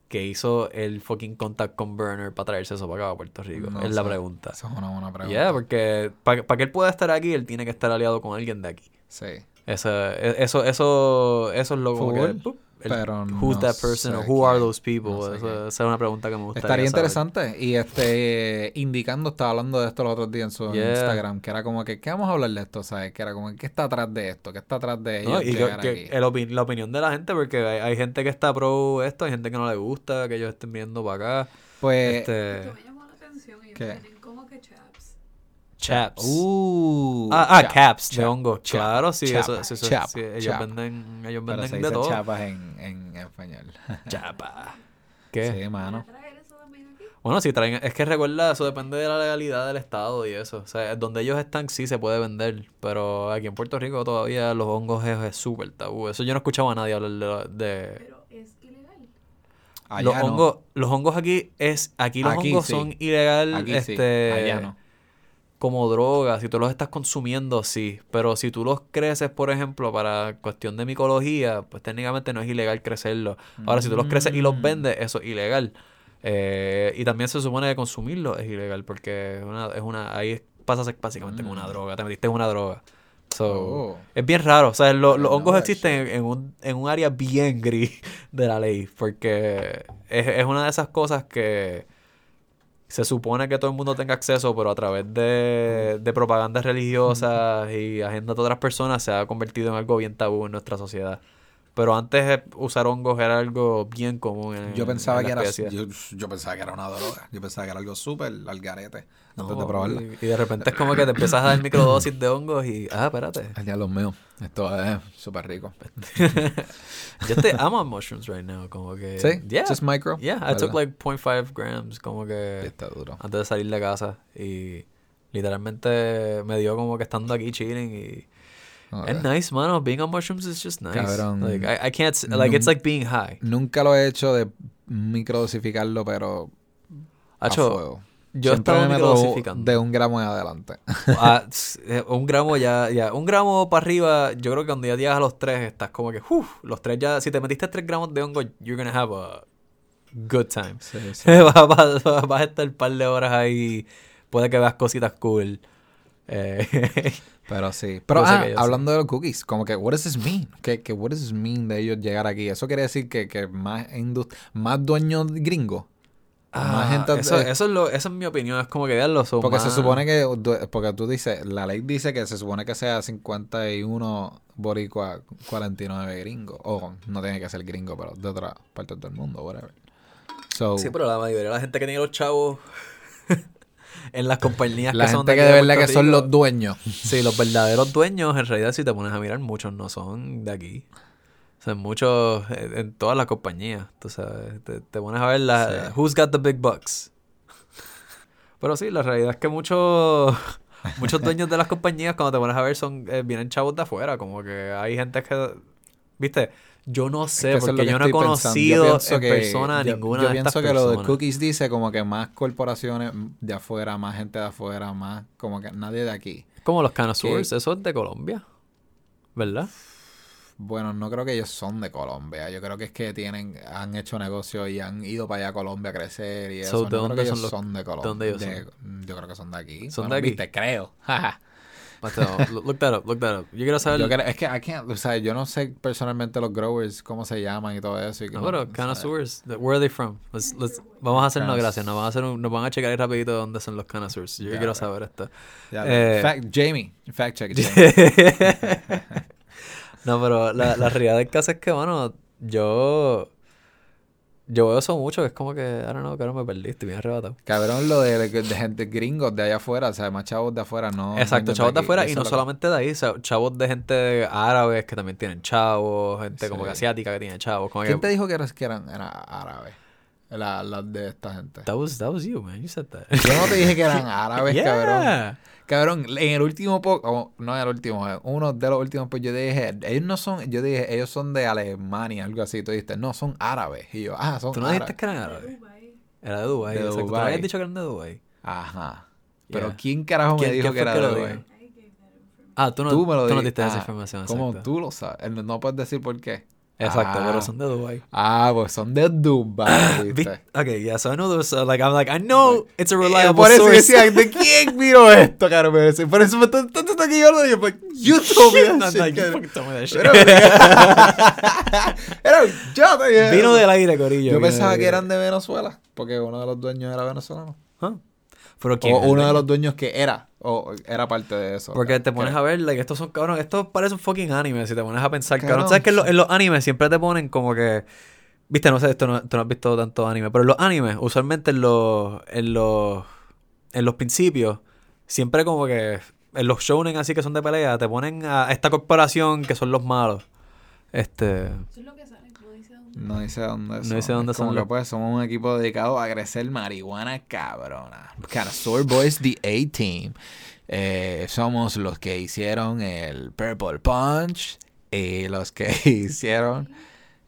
que hizo el fucking contact con Burner para traerse eso para acá a Puerto Rico? No es la pregunta. Esa es una buena pregunta. Yeah, porque para que él pueda estar aquí, él tiene que estar aliado con alguien de aquí. Sí. Esa- e- eso, eso, eso es lo como que, ¡pup! el- pero who's no that person or who are quién, those people. no sé quién. esa es una pregunta que me gustaría Estaría saber. interesante. Y este, indicando, estaba hablando de esto los otros días en su Yeah. Instagram, que era como que, ¿qué vamos a hablar de esto? ¿Sabes? Que era como, ¿qué está atrás de esto? ¿Qué está atrás de ellos No, y que- que el opi- la opinión de la gente, porque hay, hay gente que está pro esto, hay gente que no le gusta, que ellos estén viendo para acá. Pues, Este, Esto me llamó la atención. Ellos ¿Qué? tienen como que chaps. Chaps. uh, ah, ah, chap, caps de hongo. chap, Claro, sí, chapa, eso, eso- eso- chapa, sí, ellos chapa. venden, ellos Pero venden se de todo. chapas en, en español. Chapa. ¿Qué? Sí, mano. ¿Van a traer eso también aquí? Bueno, si traen, es que recuerda, eso depende de la legalidad del estado y eso. O sea, donde ellos están sí se puede vender, pero aquí en Puerto Rico todavía los hongos es súper tabú. Eso yo no escuchaba a nadie hablar de... de- Pero es ilegal. Allá los, no. hongos, los hongos aquí es... Aquí los Aquí hongos sí. son ilegal, Aquí sí, este... allá no. Como droga, si tú los estás consumiendo, sí. Pero si tú los creces, por ejemplo, para cuestión de micología, pues técnicamente no es ilegal crecerlos. Ahora, si tú los creces y los Mm. vendes, eso es ilegal. Eh, y también se supone que consumirlos es ilegal, porque es una, es una, ahí pasa a ser básicamente como una Mm. droga. Te metiste en una droga. So, Oh. Es bien raro. O sea, lo- los hongos existen en, en un, en un área bien gris de la ley. Porque es, es una de esas cosas que se supone que todo el mundo tenga acceso, pero a través de, de propagandas religiosas y agendas de otras personas se ha convertido en algo bien tabú en nuestra sociedad. Pero antes usar hongos era algo bien común en Yo pensaba en que era yo, yo pensaba que era una droga. Yo pensaba que era algo súper al garete. No, antes de probarla. y, y de repente es como que te empiezas a dar microdosis de hongos y... Ah, espérate. Ay, diablo mío. Esto es súper rico. Yo. I'm on mushrooms right now. Como que... ¿Sí? Yeah. Just micro. Yeah, I took like 0.5 grams como que Está duro. antes de salir de casa y literalmente me dio como que estando aquí chilling y Ok. es nice, mano. Being on mushrooms is just nice. Cabrón. Like I, I can't like it's like being high. Nunca lo he hecho de microdosificarlo, pero a Hacho, fuego. yo Siempre me meto microdosificando. de un gramo en adelante. Ah, eh, un gramo ya, ya, un gramo para arriba, yo creo que cuando ya llegas a los tres, estás como que, uff, los tres ya, si te metiste tres gramos de hongo, you're gonna have a good time. Sí, sí. vas, vas- vas a estar un par de horas ahí, puede que veas cositas cool. Eh, Pero sí. Pero ah, que hablando de los cookies, como que, what does this mean? ¿Qué, qué, what does this mean de ellos llegar aquí? ¿Eso quiere decir que, que más, más dueños gringos? más ah, gente... eso, eh, eso es lo, esa es mi opinión, es como que vean los porque se supone que, porque tú dices, la ley dice que se supone que sea 51 boricua, 49 gringo. O no tiene que ser gringo, pero de otra parte del mundo, whatever. So, Sí, pero la mayoría de la gente que tiene los chavos en las compañías la que son gente que de de verdad que Puerto son Rico, los dueños. Sí, los verdaderos dueños, en realidad, si te pones a mirar, muchos no son de aquí. O sea, muchos eh, en todas las compañías, tú sabes. Te, te pones a ver la, Sí. who's got the big bucks. Pero sí, la realidad es que muchos muchos dueños de las compañías, cuando te pones a ver, son eh, vienen chavos de afuera. Como que hay gente que, viste, yo no sé, es porque que yo no he conocido Yo en que- persona yo- ninguna yo de estas pienso que lo de personas. cookies dice como que más corporaciones de afuera, más gente de afuera, más como que nadie de aquí. Como los Canosaurs, eso es de Colombia, ¿verdad? Bueno, no creo que ellos son de Colombia. Yo creo que es que tienen, han hecho negocio y han ido para allá a Colombia a crecer y So, eso. ¿de no dónde creo que son ellos los- son de Colombia. dónde ellos De- Yo creo que son de aquí. ¿Son Bueno, de aquí? Te creo. Mateo, look that up, look that up. Yo quiero saber. Yo creo- es que I can't- o sea, yo no sé personalmente los growers cómo se llaman y todo eso. y No, pero Connoisseurs, where are they from? Let's, let's, vamos a hacernos gracias, nos van a hacer un- nos van a checar ahí rapidito dónde son los Connoisseurs. Yo Ya, quiero bro. saber esto. ya, Eh, fact- Jamie, fact check. Jamie. no, pero la, la realidad del caso es que, bueno, yo yo veo eso mucho, que es como que, I don't know, que ahora me perdí, estoy bien arrebatado. Cabrón, lo de, de gente gringos de allá afuera, o sea, más chavos de afuera, no. Exacto, chavos de afuera y no solamente de ahí, o sea, chavos de gente árabes que también tienen chavos, gente como que asiática que tiene chavos. Como ¿Quién que, te dijo que, eras, que eran era árabes? La, la de esta gente. that, was, that was you, man, you said that. Yo no te dije que eran árabes, cabrón. Yeah. Cabrón, en el último poco, no en el último, en uno de los últimos, pues yo dije, ellos no son, yo dije, ellos son de Alemania, algo así. Tú dijiste, no, son árabes. Y yo, ah, son ¿Tú no dijiste que eran De árabes? Era de Dubái, De exacto. Tú no Dubái. habías dicho que eran de Dubái. Ajá. Pero Yeah. ¿quién carajo me ¿Quién- dijo que era que de Dubái? Ah, tú no, Tú me lo tú no dijiste. diste esa Ah, información. ¿Cómo exacto. tú lo sabes? No puedes decir por qué. Exacto, Ah. pero son de Dubái. Ah, pues son de Dubai, ¿viste? Okay, yeah, so I know those, uh, like, I'm like, I know it's a reliable Eh, por eso source. decía, ¿de quién miro esto, caro? Me Por eso me tanto está aquí yo lo dije, pues, you told me that shit, no, you fucking told me that shit. Era, yo te. Vino del aire, corillo. Yo vino pensaba que eran de Venezuela, porque uno de los dueños era venezolano. Huh? Pero quién O uno de los dueños que era, o era parte de eso. Porque te pones a ver, like, estos son cabrón, esto parece un fucking anime, si te pones a pensar, cabrón. Cabrón, ¿Sabes que en, los- en los animes siempre te ponen como que, viste, no sé, esto no, tú no has visto tanto anime, pero en los animes, usualmente en los, en los, en los principios, siempre como que, en los shounen así que son de pelea, te ponen a esta corporación que son los malos. Este, Eso es lo que sale, no dice dónde. No dice dónde No son. dice dónde Es como son que, los- pues somos un equipo dedicado a crecer marihuana cabrona. Connoisseur Boys The A-Team. Eh, somos los que hicieron el Purple Punch y los que hicieron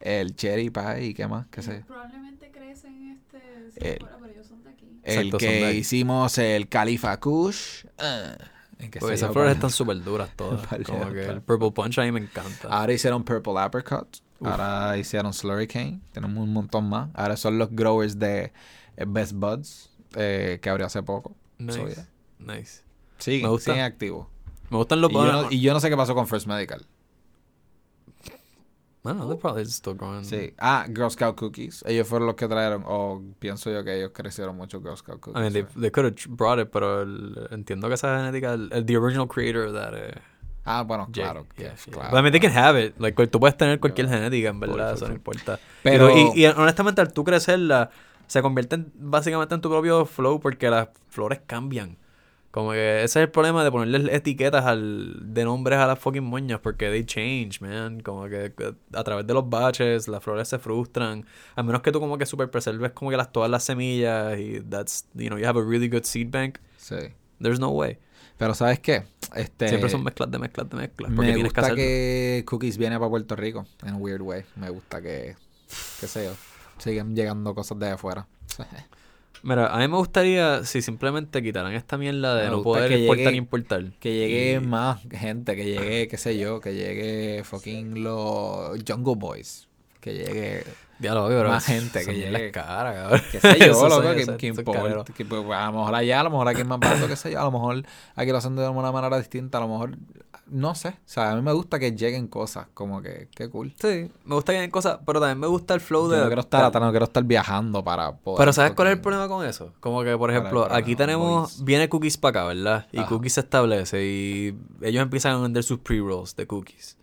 el Cherry Pie y qué más, qué sé. Probablemente crecen este, sí, El- fuera, pero ellos son de aquí. El Exacto, son de que hicimos el Califa Kush. porque sé esas flores están súper duras todas. Como que el Purple Punch a mí me encanta. Ahora hicieron Purple Apricot. Ahora hicieron Slurricane. Tenemos un montón más. Ahora son los growers de eh, Best Buds. eh, que abrió hace poco. So, nice, yeah. nice. Siguen, Me gusta. siguen activos. Me gustan los Y yo, no, y yo no sé qué pasó con First Medical. Bueno, they're probably still growing. Sí. Ah, Girl Scout Cookies. Ellos fueron los que trajeron. O pienso yo que ellos crecieron mucho Girl Scout Cookies. I mean, they, sí. they could have brought it, pero el- entiendo que esa genética, el, el- the original creator of that, eh, Ah, bueno, claro. yeah, yeah. claro, But I mean, they can have it. Like, tú puedes tener cualquier genética, en verdad, eso no importa. Pero- y, y honestamente, al tú crecerla, se convierte en- básicamente en tu propio flow porque las flores cambian. Como que ese es el problema de ponerle etiquetas al, de nombres a las fucking moñas porque they change, man. Como que que a través de los baches las flores se frustran. A menos que tú como que super preserves como que las, todas las semillas y that's, you know, you have a really good seed bank. Sí. There's no way. Pero ¿sabes qué? Este, Siempre son mezclas de mezclas de mezclas. Porque Me que gusta que Cookies viene para Puerto Rico en un weird way. Me gusta que, qué sé yo, siguen llegando cosas de afuera. Mira, a mí me gustaría si simplemente quitaran esta mierda de Me no poder que llegue- ni importar. Que llegue Y- más gente, que llegue, qué sé yo, que llegue fucking los Jungle Boys. Que llegue, Ya lo veo, Más gente que llegue. es cara, cabrón. qué sé yo, loco, que, que importa. Que, pues, a lo mejor allá, a lo mejor aquí es más barato, qué sé yo. A lo mejor aquí lo hacen de una manera distinta, a lo mejor, no sé. O sea, a mí me gusta que lleguen cosas, como que, qué cool. Sí, me gusta que hayan cosas, pero también me gusta el flow Yo de... no quiero estar atrás, no quiero estar viajando para poder. Pero ¿sabes cuál es el problema con eso? Como que, por ¿Cuál es el ejemplo, aquí tenemos... Boys. Viene Cookies para acá, ¿verdad? Y Ajá. Cookies se establece y ellos empiezan a vender sus pre-rolls de Cookies.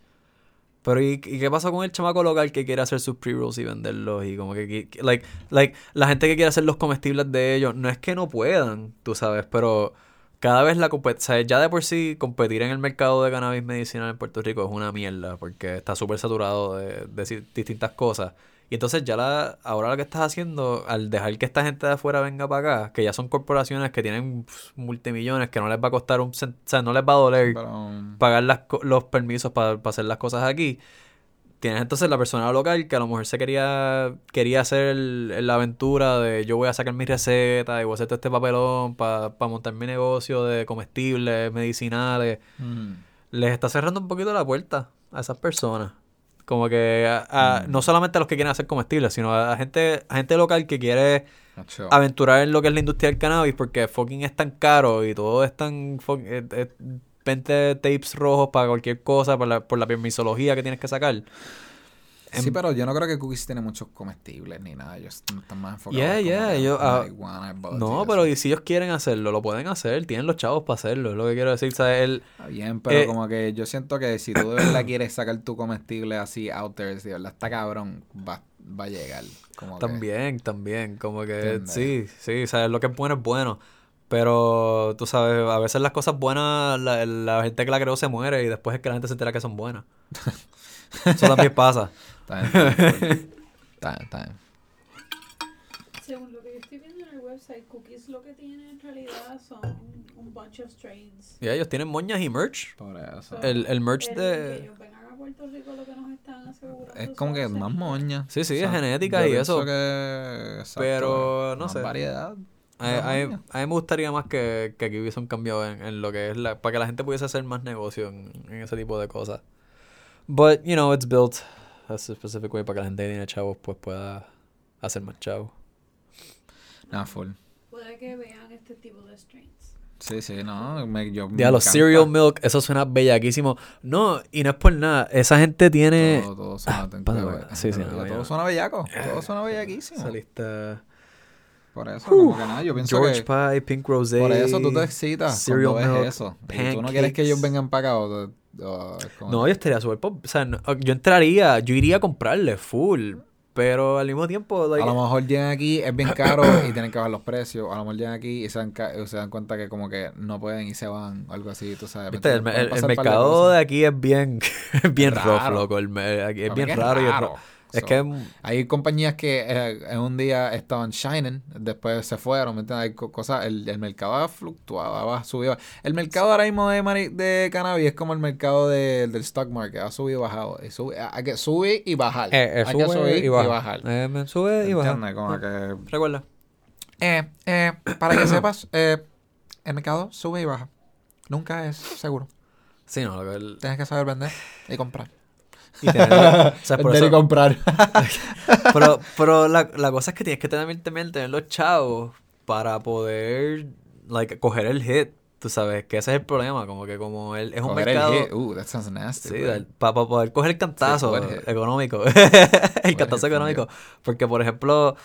Pero ¿y, qué pasa con el chamaco local que quiere hacer sus pre-rolls y venderlos? Y como que, like, like, la gente que quiere hacer los comestibles de ellos, no es que no puedan, tú sabes, pero cada vez la competencia, ya de por sí competir en el mercado de cannabis medicinal en Puerto Rico es una mierda porque está súper saturado de, de distintas cosas. Y entonces ya la, ahora lo que estás haciendo, al dejar que esta gente de afuera venga para acá, que ya son corporaciones que tienen pf, multimillones, que no les va a costar un o sea, no les va a doler Pero, pagar las, los permisos para hacer las cosas aquí. Tienes entonces la persona local que a lo mejor se quería quería hacer el- la aventura de yo voy a sacar mi receta y voy a hacer todo este papelón para montar mi negocio de comestibles, medicinales. mm, Les está cerrando un poquito la puerta a esas personas. Como que a- a- Mm. no solamente a los que quieren hacer comestibles, sino a gente, a gente local que quiere aventurar en lo que es la industria del cannabis porque fucking es tan caro y todo es tan fuck- eh, eh, 20 tapes rojos para cualquier cosa por la, por la permisología que tienes que sacar. Sí, Em- pero yo no creo que Cookies tiene muchos comestibles ni nada. Ellos están más enfocados Yeah, yeah, en ah, marihuana, No, pero y si ellos quieren hacerlo, lo pueden hacer, tienen los chavos para hacerlo, es lo que quiero decir, ¿sabes? El, Está bien, pero eh, como que yo siento que si tú de verdad quieres sacar tu comestible así out there, si de verdad está cabrón, va, va a llegar. Como que- También, también, como que ¿Entiendes? sí, sí, sabes, lo que es bueno es bueno. Pero tú sabes, a veces las cosas buenas, la, la gente que la creó se muere y después es que la gente se entera que son buenas. Eso también pasa. Está bien, está bien. Está bien. Según lo que yo estoy viendo en el website, Cookies lo que tiene en realidad son un bunch of strains. Y ellos tienen moñas y merch. Por eso. El, el merch El de... que ellos vengan a Puerto Rico lo que nos están asegurando Es como que más semillas. moña. Sí, sí, O es sea, genética yo y eso. que, exacto, Pero, no más sé. variedad. A, a- a mí me gustaría más que, que aquí hubiese un cambio en, en lo que es la... Para que la gente pudiese hacer más negocio en, en ese tipo de cosas. But, you know, it's built as a specific way para que la gente que tiene chavos pues pueda hacer más chavos. Nada, full. Puede que vean este tipo de strains. Sí, sí, no. Me, yo, me Ya, los encanta. cereal milk, eso suena bellaquísimo. No, y no es por nada. Esa gente tiene... Todo, todo suena, by the way, sí, sí, todo, no, ya. suena bellaco. Todo suena bellaquísimo. Esa lista... Por eso, como que nada, yo pienso George que... Pie, Pink Rosé. Por eso tú te excitas cereal cuando ves milk, eso. Y tú no quieres que ellos vengan para acá o... o- No, yo estaría súper pop. O sea, no- yo entraría, yo iría a comprarle full. Pero al mismo tiempo, like, a lo mejor llegan aquí, es bien caro y tienen que bajar los precios. A lo mejor llegan aquí y se dan, se dan cuenta que como que no pueden y se van algo así, tú sabes. ¿me viste, el, de mercado de aquí es bien, es bien rough, Raro. loco. El, me- aquí es bien raro. y es raro. Es So, que Hay compañías que eh, en un día estaban shining, después se fueron, ¿me entiendes? Hay co- cosas, el, el mercado ha fluctuado, ha subido. El mercado ahora mismo de, de cannabis es como el mercado de- del stock market, ha subido y bajado. Y sube, hay que subir y bajar. eh, eh, hay que sube subir y baja. Me sube y baja. ¿Entiendes? Como que... Recuerda. Eh, eh, para que sepas, eh, el mercado sube y baja. Nunca es seguro. Sí, no, lo que el- Tienes que saber vender y comprar. Y tener- o sea, por y comprar. pero pero la, la cosa es que tienes que también, también tener los chavos para poder like, coger el hit. Tú sabes que ese es el problema, como que como él es un Coger mercado... el hit. Uh, that sounds nasty. Sí, para poder coger el cantazo hit. económico. el cantazo económico. Porque, por ejemplo,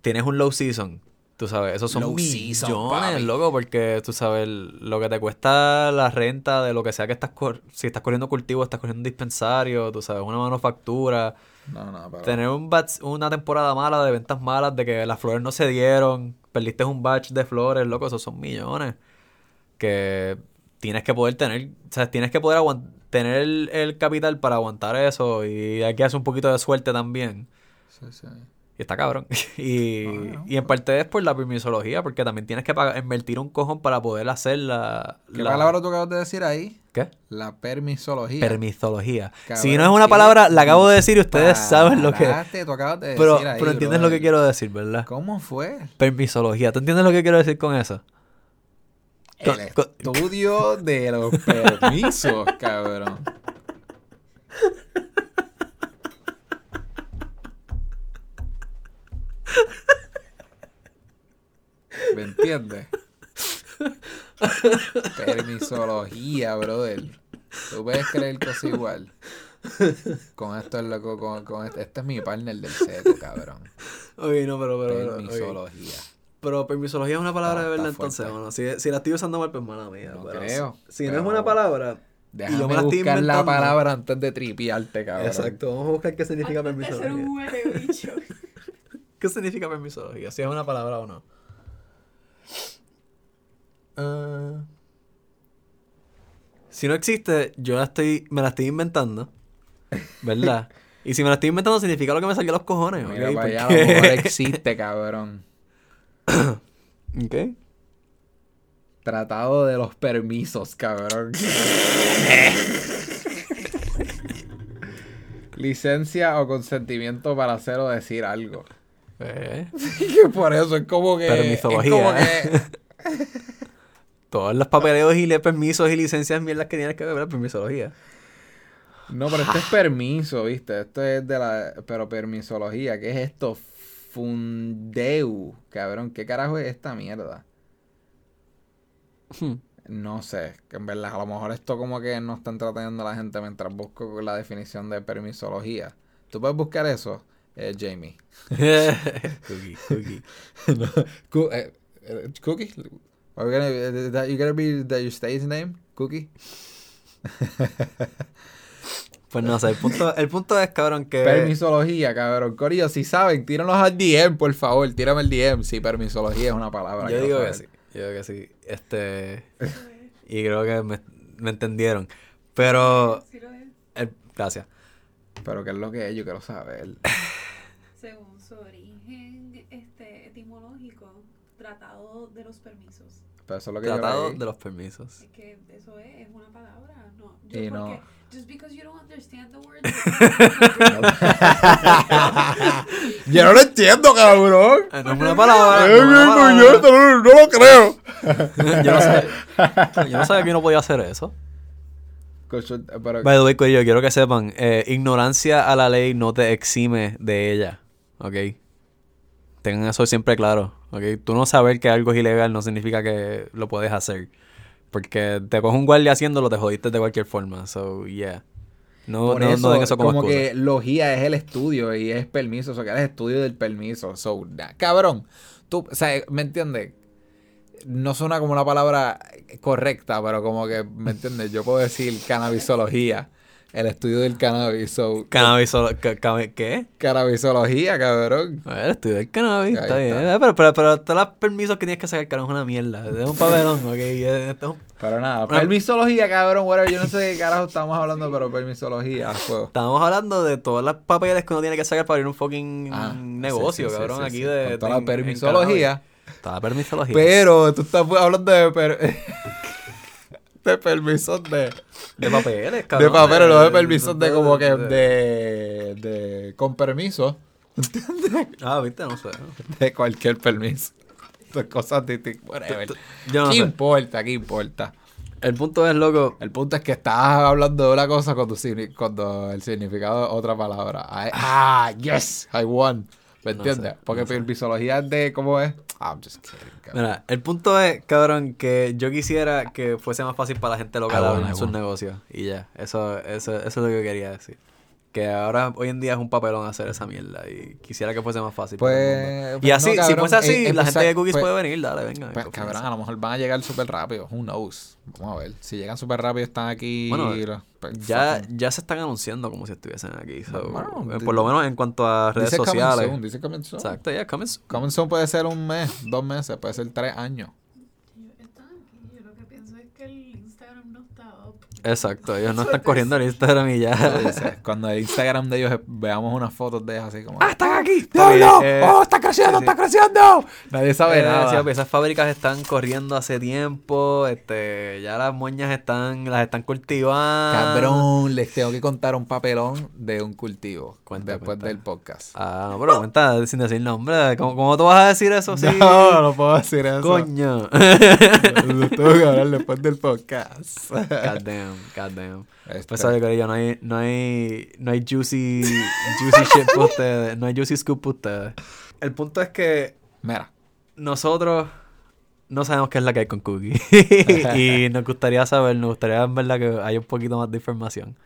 tienes un low season. Tú sabes, esos son Low millones, loco, porque tú sabes lo que te cuesta la renta de lo que sea que estás si estás corriendo cultivo, estás corriendo un dispensario, tú sabes, una manufactura, No, no, pero... tener un batch- una temporada mala de ventas malas, de que las flores no se dieron, perdiste un batch de flores, loco, esos son millones que tienes que poder tener, o sea, tienes que poder tener el, el capital para aguantar eso y hay que hacer un poquito de suerte también. Sí, sí. Y está cabrón. y, y en parte es por la permisología, porque también tienes que pagar, invertir un cojón para poder hacer la... ¿Qué la- palabra tú acabas de decir ahí? ¿Qué? La permisología. Permisología. Cabrón, si no es una palabra, la acabo de decir y ustedes saben lo que... disparate tú acabas de Pero, ahí, pero entiendes lo que quiero decir, ¿verdad? ¿Cómo fue? Permisología. ¿Tú entiendes lo que quiero decir con eso? El estudio de los permisos, cabrón. ¿Me entiendes? Permisología, brother. Tú puedes creer cosas igual. Con esto es loco, con, con este, este es mi partner del seco, cabrón. Oye, no, pero, pero, oye. Permisología. Pero permisología es una palabra No, de verdad entonces, mano. Si, si la estoy usando mal, pues mala mía. No pero creo, Si, no es una palabra, Déjame y yo me la estoy buscar la palabra antes de tripiarte, cabrón. Exacto, vamos a buscar qué significa Antes ¿Qué significa permisología? Si es una palabra o no. Ah. si no existe, yo la estoy, me la estoy inventando. ¿Verdad? y si me la estoy inventando, significa lo que me salió a los cojones. Mira para allá, a lo mejor existe, cabrón. Ok. Tratado de los permisos, cabrón. Licencia o consentimiento para hacer o decir algo. Eh, Que por eso es como que. Permisología. Es como que. todos los papeleos y permisos y licencias mierdas que tienes que ver, permisología. No, pero esto es permiso, ¿viste? Esto es de la. Pero permisología, ¿qué es esto? Fundeu, cabrón. ¿Qué carajo es esta mierda? Hmm. No sé, que en verdad, a lo mejor esto como que no está entreteniendo a la gente mientras busco la definición de permisología. ¿Tú puedes buscar eso, eh, Jamie? cookie, cookie. no. Cu- eh, eh, Cookie? Are we gonna, eh, that, you gonna be that your stage name? Cookie? Pues no sé, el punto, el punto es, cabrón, que... Permisología, cabrón. Corillo, si saben, tíranos al DM, por favor. Tírame el DM si permisología es una palabra. Yo digo que sí, yo digo que sí. Este... y creo que me, me entendieron. Pero... Sí lo es. el- gracias. Pero ¿qué es lo que es? Yo quiero saber. Según su origen este, etimológico, tratado de los permisos. Pero eso es lo que yo Tratado de los permisos. Es que eso es, es una palabra. No, Y yo no- porque, just because you don't understand the word. Yo no lo entiendo, cabrón. Eh, No es una palabra. Eh, no una yo palabra. no, no lo creo. yo no sé. Yo no sabía que uno podía hacer eso. By the way, Corillo, quiero que sepan, eh, ignorancia a la ley no te exime de ella, ¿ok? Tengan eso siempre claro, ¿ok? Tú no saber que algo es ilegal no significa que lo puedes hacer. Porque te coge un guardia haciéndolo, te jodiste de cualquier forma. So, yeah. No, por no, eso, no den eso como, como que logía es el estudio y es permiso. O sea, que eres estudio del permiso. So, cabrón. Tú, o sea, ¿me entiendes? No suena como una palabra correcta, pero como que, ¿me entiendes? Yo puedo decir cannabisología. El estudio del cannabis. So, ¿Qué? cannabisología, cabrón. A ver, estudiar el cannabis, está bien. está. Pero, pero, pero todos los permisos que tienes que sacar, carajo, es una mierda. Es un papelón, ¿ok? Es un Pero nada, Una- permisología, cabrón, whatever. Yo no sé de qué carajo estamos hablando, pero permisología, a fuego. Estamos hablando de todos los papeles que uno tiene que sacar para abrir un fucking Ah, negocio, sí, sí, sí, cabrón, sí, aquí de... Con toda de- la permisología. Toda la permisología. Pero tú estás hablando de, per- de permisos de, de papeles, de cabrón. papeles, no de permisos de como que de, de con permiso, Ah, viste, no sé. de cualquier permiso. De cosas distintas. whatever. Yo no ¿Qué sé. importa? ¿Qué importa? El punto es, loco, El punto es que estás hablando de una cosa cuando, el significado es otra palabra. I- ah, yes, I won. ¿Me No entiendes? sé, Porque no sé. Es de cómo es. I'm just kidding. cabrón. Mira, el punto es, cabrón, que yo quisiera que fuese más fácil para la gente local Ah, abrir sus negocios. Y ya, eso, eso, eso es lo que yo quería decir. Que ahora, hoy en día es un papelón hacer esa mierda. Y quisiera que fuese más fácil. Pues, mundo. pues y así, no, si cabrón, fuese así, eh, eh, la gente de Cookies pues- puede venir, dale, venga. Pues, cabrón, a lo mejor van a llegar súper rápido. Who knows? Vamos a ver. Si llegan súper rápido, están aquí. Bueno, y Ya, fucking- ya se están anunciando como si estuviesen aquí. so, Bueno, eh, por lo menos en cuanto a redes dice coming sociales. soon, dice coming soon. Exacto, ya, coming soon. Coming soon puede ser un mes, dos meses, puede ser tres años. Ellos están aquí. Yo lo que pienso es que el Instagram no está up. Exacto, ellos no están es corriendo el Instagram y ya. Cuando el Instagram de ellos veamos unas fotos de ellos así como. ¡Ah, están aquí! ¡Diablo! Eh, ¡Oh, está creciendo, sí, está creciendo! Nadie sabe Eh, nada. sí, esas fábricas están corriendo hace tiempo, este, ya las moñas están, las están cultivando. Cabrón, les tengo que contar un papelón de un cultivo Cuenta, después cuenta. del podcast. Ah, no, pero cuenta sin decir nombre. ¿Cómo, cómo tú vas a decir eso? Sí. No, no puedo decir eso. Coño. Lo tengo que hablar después del podcast. God damn, god damn. Este, Pues sabe, Corillo, no hay, no hay, no hay juicy, juicy shit para ustedes, no hay juicy scoop para ustedes. El punto es que Mira, nosotros no sabemos qué es la que hay con Cookie. y nos gustaría saber, nos gustaría en verdad que haya un poquito más de información.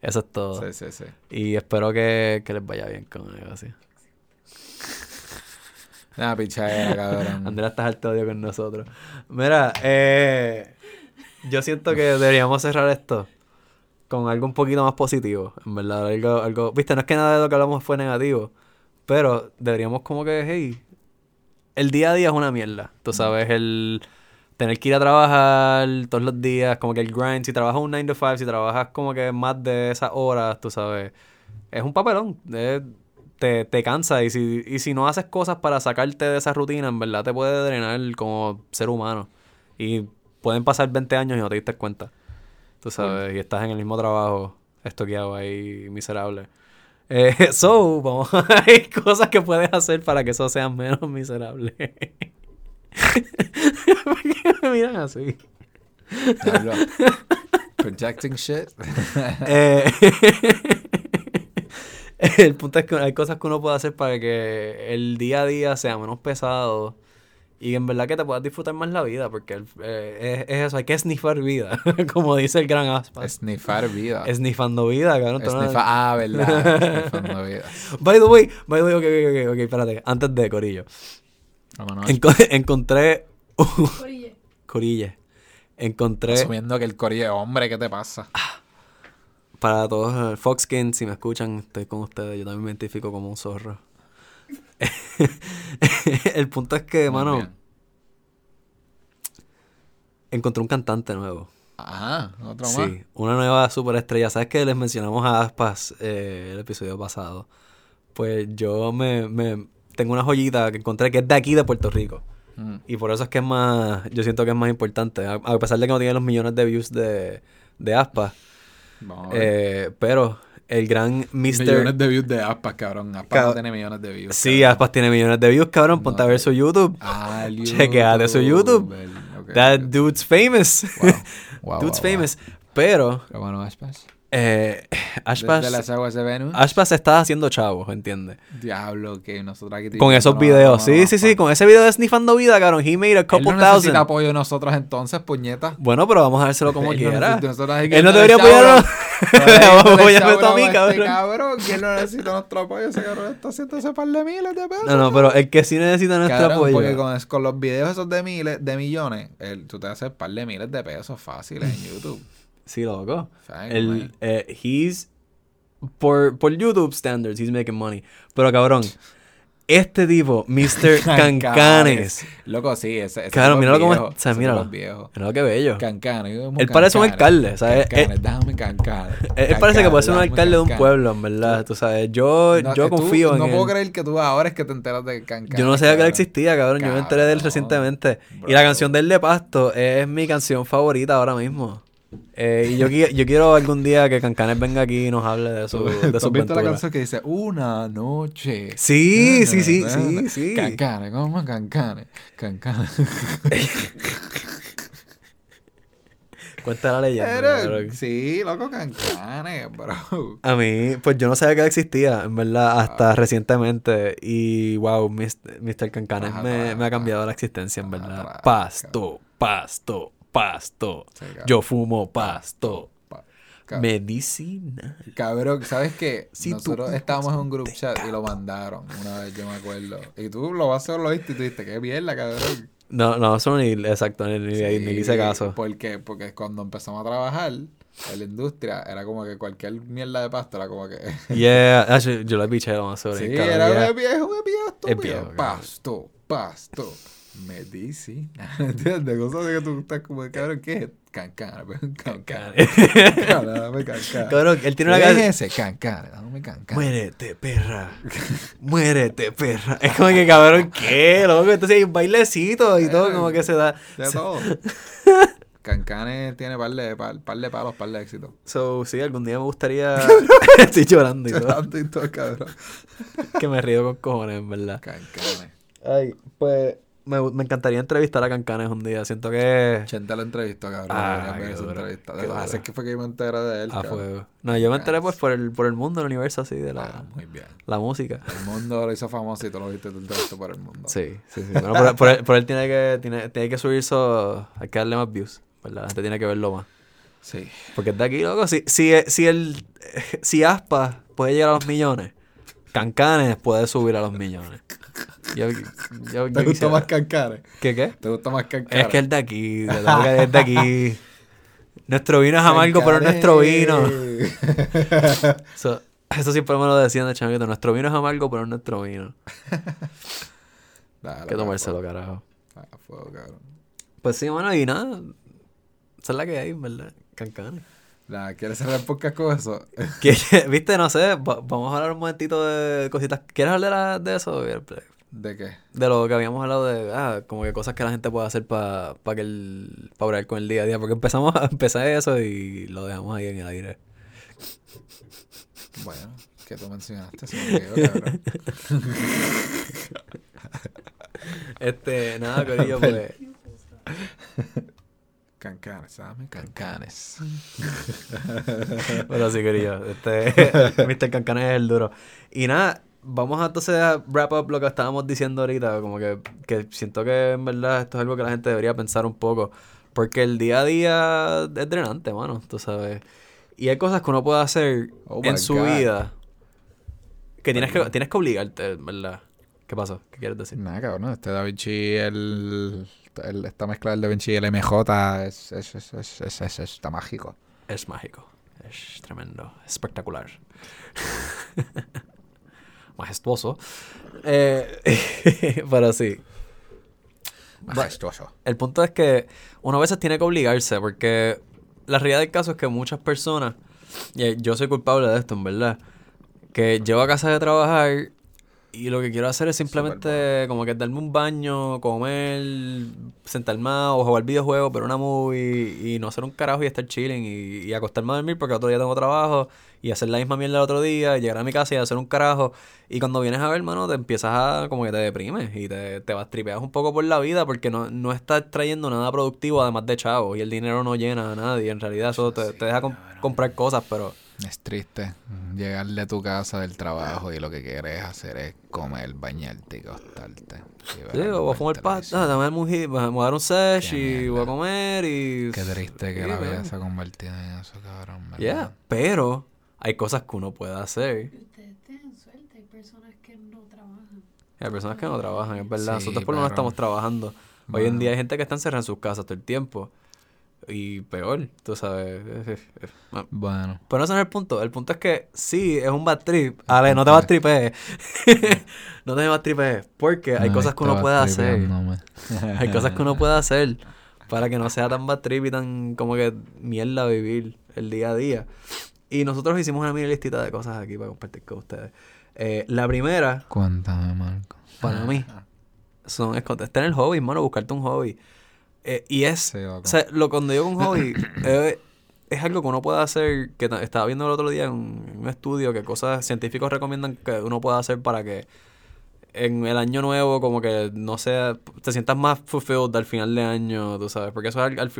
Eso es todo. sí, sí, sí. Y espero que, que les vaya bien con el negocio. Una pichadera, cabrón. Andrea estás harto odio con nosotros. Mira, eh, yo siento que deberíamos cerrar esto con algo un poquito más positivo, en verdad. Algo, algo, viste, no es que nada de lo que hablamos fue negativo, pero deberíamos como que, hey, el día a día es una mierda. Tú sabes, el tener que ir a trabajar todos los días, como que el grind, si trabajas un 9 to 5, si trabajas como que más de esas horas, tú sabes, es un papelón. es- te, te cansa y si, y si no haces cosas para sacarte de esa rutina, en verdad te puede drenar como ser humano. Y pueden pasar 20 años y no te diste cuenta. Tú sabes, y estás en el mismo trabajo, estoqueado ahí, miserable. Eh, so, vamos, hay cosas que puedes hacer para que eso sea menos miserable. ¿Por qué me miran así? Projecting shit. Eh, el punto es que hay cosas que uno puede hacer para que el día a día sea menos pesado y en verdad que te puedas disfrutar más la vida, porque eh, es, es eso, hay que snifar vida, como dice el gran Aspas. Snifar vida. Snifando vida, cabrón. no- Snifar. Ah, verdad. Snifando vida. By the way, by the way, ok, ok, ok, ok, espérate, antes de Corillo. Vámonos. Enco- encontré Corille. Corille. Encontré Asumiendo que el corillo es hombre, ¿qué te pasa? para todos eh, Foxkin, si me escuchan, estoy con ustedes. Yo también me identifico como un zorro. el punto es que, Muy mano, bien. encontré un cantante nuevo. Ah, otro más. Sí, una nueva superestrella. ¿Sabes que les mencionamos a Aspas eh, el episodio pasado? Pues yo me, me tengo una joyita que encontré que es de aquí de Puerto Rico. Mm. Y por eso es que es más, yo siento que es más importante. A, a pesar de que no tiene los millones de views de, de Aspas. Eh, pero el gran Mr. Millones de views de Aspas, cabrón. Aspas Cab- no tiene millones de views. Sí, cabrón. Aspas tiene millones de views, cabrón. Ponte No a ver su YouTube. Ah, el Chequeate su YouTube. el- ok, That ok. dude's famous. Wow. Wow, dude's wow, famous. Pero, Pero bueno, Aspas. eh, Aspas, Desde las aguas de Venus. Aspas está haciendo chavos, ¿entiendes? Diablo, que nosotros aquí... Con esos videos. Sí, sí, sí. Con ese video de Sniffando Vida, cabrón. He made a Él couple no necesita thousand. apoyo de nosotros entonces, puñeta. Bueno, pero vamos a dárselo como Él no quiera. necesita- Él no debería apoyarnos. Shout-out. Vamos a tú a mí, este cabrón. cabrón, que él no necesita nuestro apoyo. Ese cabrón está haciendo ese par de miles de pesos. No, no, pero el que sí necesita nuestro Cabrón, apoyo. porque con, con los videos esos de miles, de millones, el- tú te haces par de miles de pesos fáciles en YouTube. Sí, loco. El, eh, he's por, por YouTube standards, he's making money. Pero cabrón, este tipo, Mr. Cancanes. Loco, sí, ese, ese es míralo cómo es. O sea, ese míralo. Mira qué bello. Cancanes. Él parece un Cancanes. alcalde, ¿sabes? Cancanes, Él- déjame Cancanes. Él parece que puede ser un Cancanes, alcalde de un Cancanes. pueblo, en verdad. Tú sabes, yo, No, yo eh, tú- confío en No puedo creer que tú ahora es que te enteras de Cancanes. Yo no sabía que él existía, cabrón. Yo me enteré de él recientemente. Y la canción de él de Pasto es mi canción favorita ahora mismo. Eh, y yo, yo quiero algún día que Cancanes venga aquí y nos hable de su, ¿Tú de su visto la canción que dice Una noche? Sí, sí, sí, Na, na, sí, na. sí. Cancanes, ¿cómo Cancanes? Cancanes. Cuenta la leyenda. Cabrón. sí, loco, cancanes, bro. A mí, pues yo no sabía que existía, en verdad, hasta Ah. recientemente. Y wow, Mr. Cancanes me, me ha cambiado la existencia, en verdad. Pasto, pasto, pasto. Sí. Yo fumo pasto. Pa- Medicina. Cabrón, ¿sabes qué? Si Nosotros estábamos en un group chat y lo mandaron una vez, yo me acuerdo. Y tú lo vas a lo viste y tú dijiste, qué mierda, cabrón. No, no, eso ni, exacto, ni, ni, ni hice caso. ¿Por qué? Porque cuando empezamos a trabajar en la industria, era como que cualquier mierda de pasto era como que... Yeah, ah, yo, yo lo he pichado más sobre sí, era yeah. de viejo, de viejo, estúpido. viejo, cabrón. pasto, pasto, medicina. ¿Entiendes? Cosas de que tú estás como, cabrón, ¿qué es? Cancana, cancana. Cancana, dame cancana. Cabrón, él tiene una ¿Qué es canción. ese? Cancana, dame cancana. Muérete, perra. Muérete, perra. Es como que, cabrón, ¿qué? Loco, entonces hay un bailecito y todo, como que se da. De todo. Cancanes tiene par de, par, par de palos, par de éxitos. So, sí, algún día me gustaría. Estoy llorando y todo. Tanto y todo, cabrón. que me río con cojones, en verdad. Cancanes. Ay, pues. Me, me encantaría entrevistar a Cancanes un día. Siento que. Chente lo entrevistó, cabrón. Ah, qué esa entrevista. Así es que fue que yo me enteré de él. A cabrón. fuego. No, yo me enteré pues por el, por el mundo, el universo así de Ah, la, muy bien. la música. El mundo lo hizo famoso y tú lo viste el resto por el mundo. Sí, sí, sí. Bueno, por, por él, por él tiene que, tiene, tiene que subir eso. Hay que darle más views. ¿Verdad? La gente tiene que verlo más. Sí. Porque es de aquí, loco. Si, si, si, el, si Aspa puede llegar a los millones, Cancanes puede subir a los millones. Yo, yo, yo ¿Te gusta más Cancanes? ¿Qué qué? ¿Te gusta más Cancanes? Es que el de aquí, es de aquí. Nuestro vino es amargo, pero es nuestro vino. Eso, eso siempre me lo decían de chamito. Nuestro vino es amargo, pero es nuestro vino. Dale, que tomárselo, fuego. carajo. Fuego, cabrón. Pues sí, bueno, y nada. Esa es la que hay, ¿verdad? Cancanes. Nada, ¿Quieres con eso? Que- Viste, no sé, va- vamos a hablar un momentito de cositas. ¿Quieres hablar de, de eso? ¿De qué? De lo que habíamos hablado de, ah, como que cosas que la gente puede hacer para que el, para con el día a día. Porque empezamos a empezar eso y lo dejamos ahí en el aire. Bueno, que tú mencionaste, se me quedó, cabrón. Este, nada, Corillo, pues. Cancanes, dame cancanes. Pero sí, Corillo. Este, Mr. Cancanes es el duro. Y nada, vamos a entonces a wrap up lo que estábamos diciendo ahorita. Como que, que siento que en verdad esto es algo que la gente debería pensar un poco. Porque el día a día es drenante, mano, tú sabes. Y hay cosas que uno puede hacer Oh en su God. vida que tienes que tienes que obligarte, ¿verdad? ¿Qué pasó? ¿Qué quieres decir? Nada, cabrón. Este Da Vinci, el- esta mezcla del Da Vinci y el MJ es, es, es, es, es- es- está mágico. Es mágico. Es tremendo. Espectacular. Majestuoso. Eh, pero sí. Majestuoso. El punto es que uno a veces tiene que obligarse porque la realidad del caso es que muchas personas, y yo soy culpable de esto, en verdad, que llego a casa de trabajar y lo que quiero hacer es simplemente como que darme un baño, comer, sentarme o jugar videojuegos, pero una movie y no hacer un carajo y estar chilling y, y acostarme a dormir porque otro día tengo trabajo y hacer la misma mierda el otro día y llegar a mi casa y hacer un carajo. Y cuando vienes a ver, hermano, te empiezas a como que te deprimes y te, te vas tripeas un poco por la vida porque no, no estás trayendo nada productivo además de chavos y el dinero no llena a nadie, en realidad eso te, te deja com- comprar cosas, pero... Es triste llegar de tu casa del trabajo y lo que quieres hacer es comer, bañarte y acostarte. y Sí, voy a fumar pasta, dame un hit, me voy a dar un sesh Qué y voy a comer y... Qué triste que Sí, la vida man. se ha convertido en eso, cabrón. ¿verdad? Yeah, pero hay cosas que uno puede hacer. Ustedes tienen suerte, hay personas que no trabajan. Hay personas que no trabajan, es verdad. Sí, Nosotros por lo menos estamos trabajando. Hoy en día hay gente que está encerrada en sus casas todo el tiempo. Y peor, tú sabes. Bueno. Pero ese no es el punto. El punto es que sí, es un bad trip. Ale, no te vas tripees. no te vas tripees. Porque hay No, cosas que uno puede hacer. Hay cosas que uno puede hacer para que no sea tan bad trip y tan como que mierda vivir el día a día. Y nosotros hicimos una mini listita de cosas aquí para compartir con ustedes. Eh, la primera, Cuéntame, Marco. para mí, son, es con- tener hobby, hermano, buscarte un hobby. Eh, y es, Sí, o sea, lo, cuando digo un hobby, eh, es algo que uno puede hacer, que ta- estaba viendo el otro día en un, en un estudio que cosas científicos recomiendan que uno pueda hacer para que en el año nuevo como que no sé, te sientas más fulfilled al final de año, tú sabes, porque eso es al, al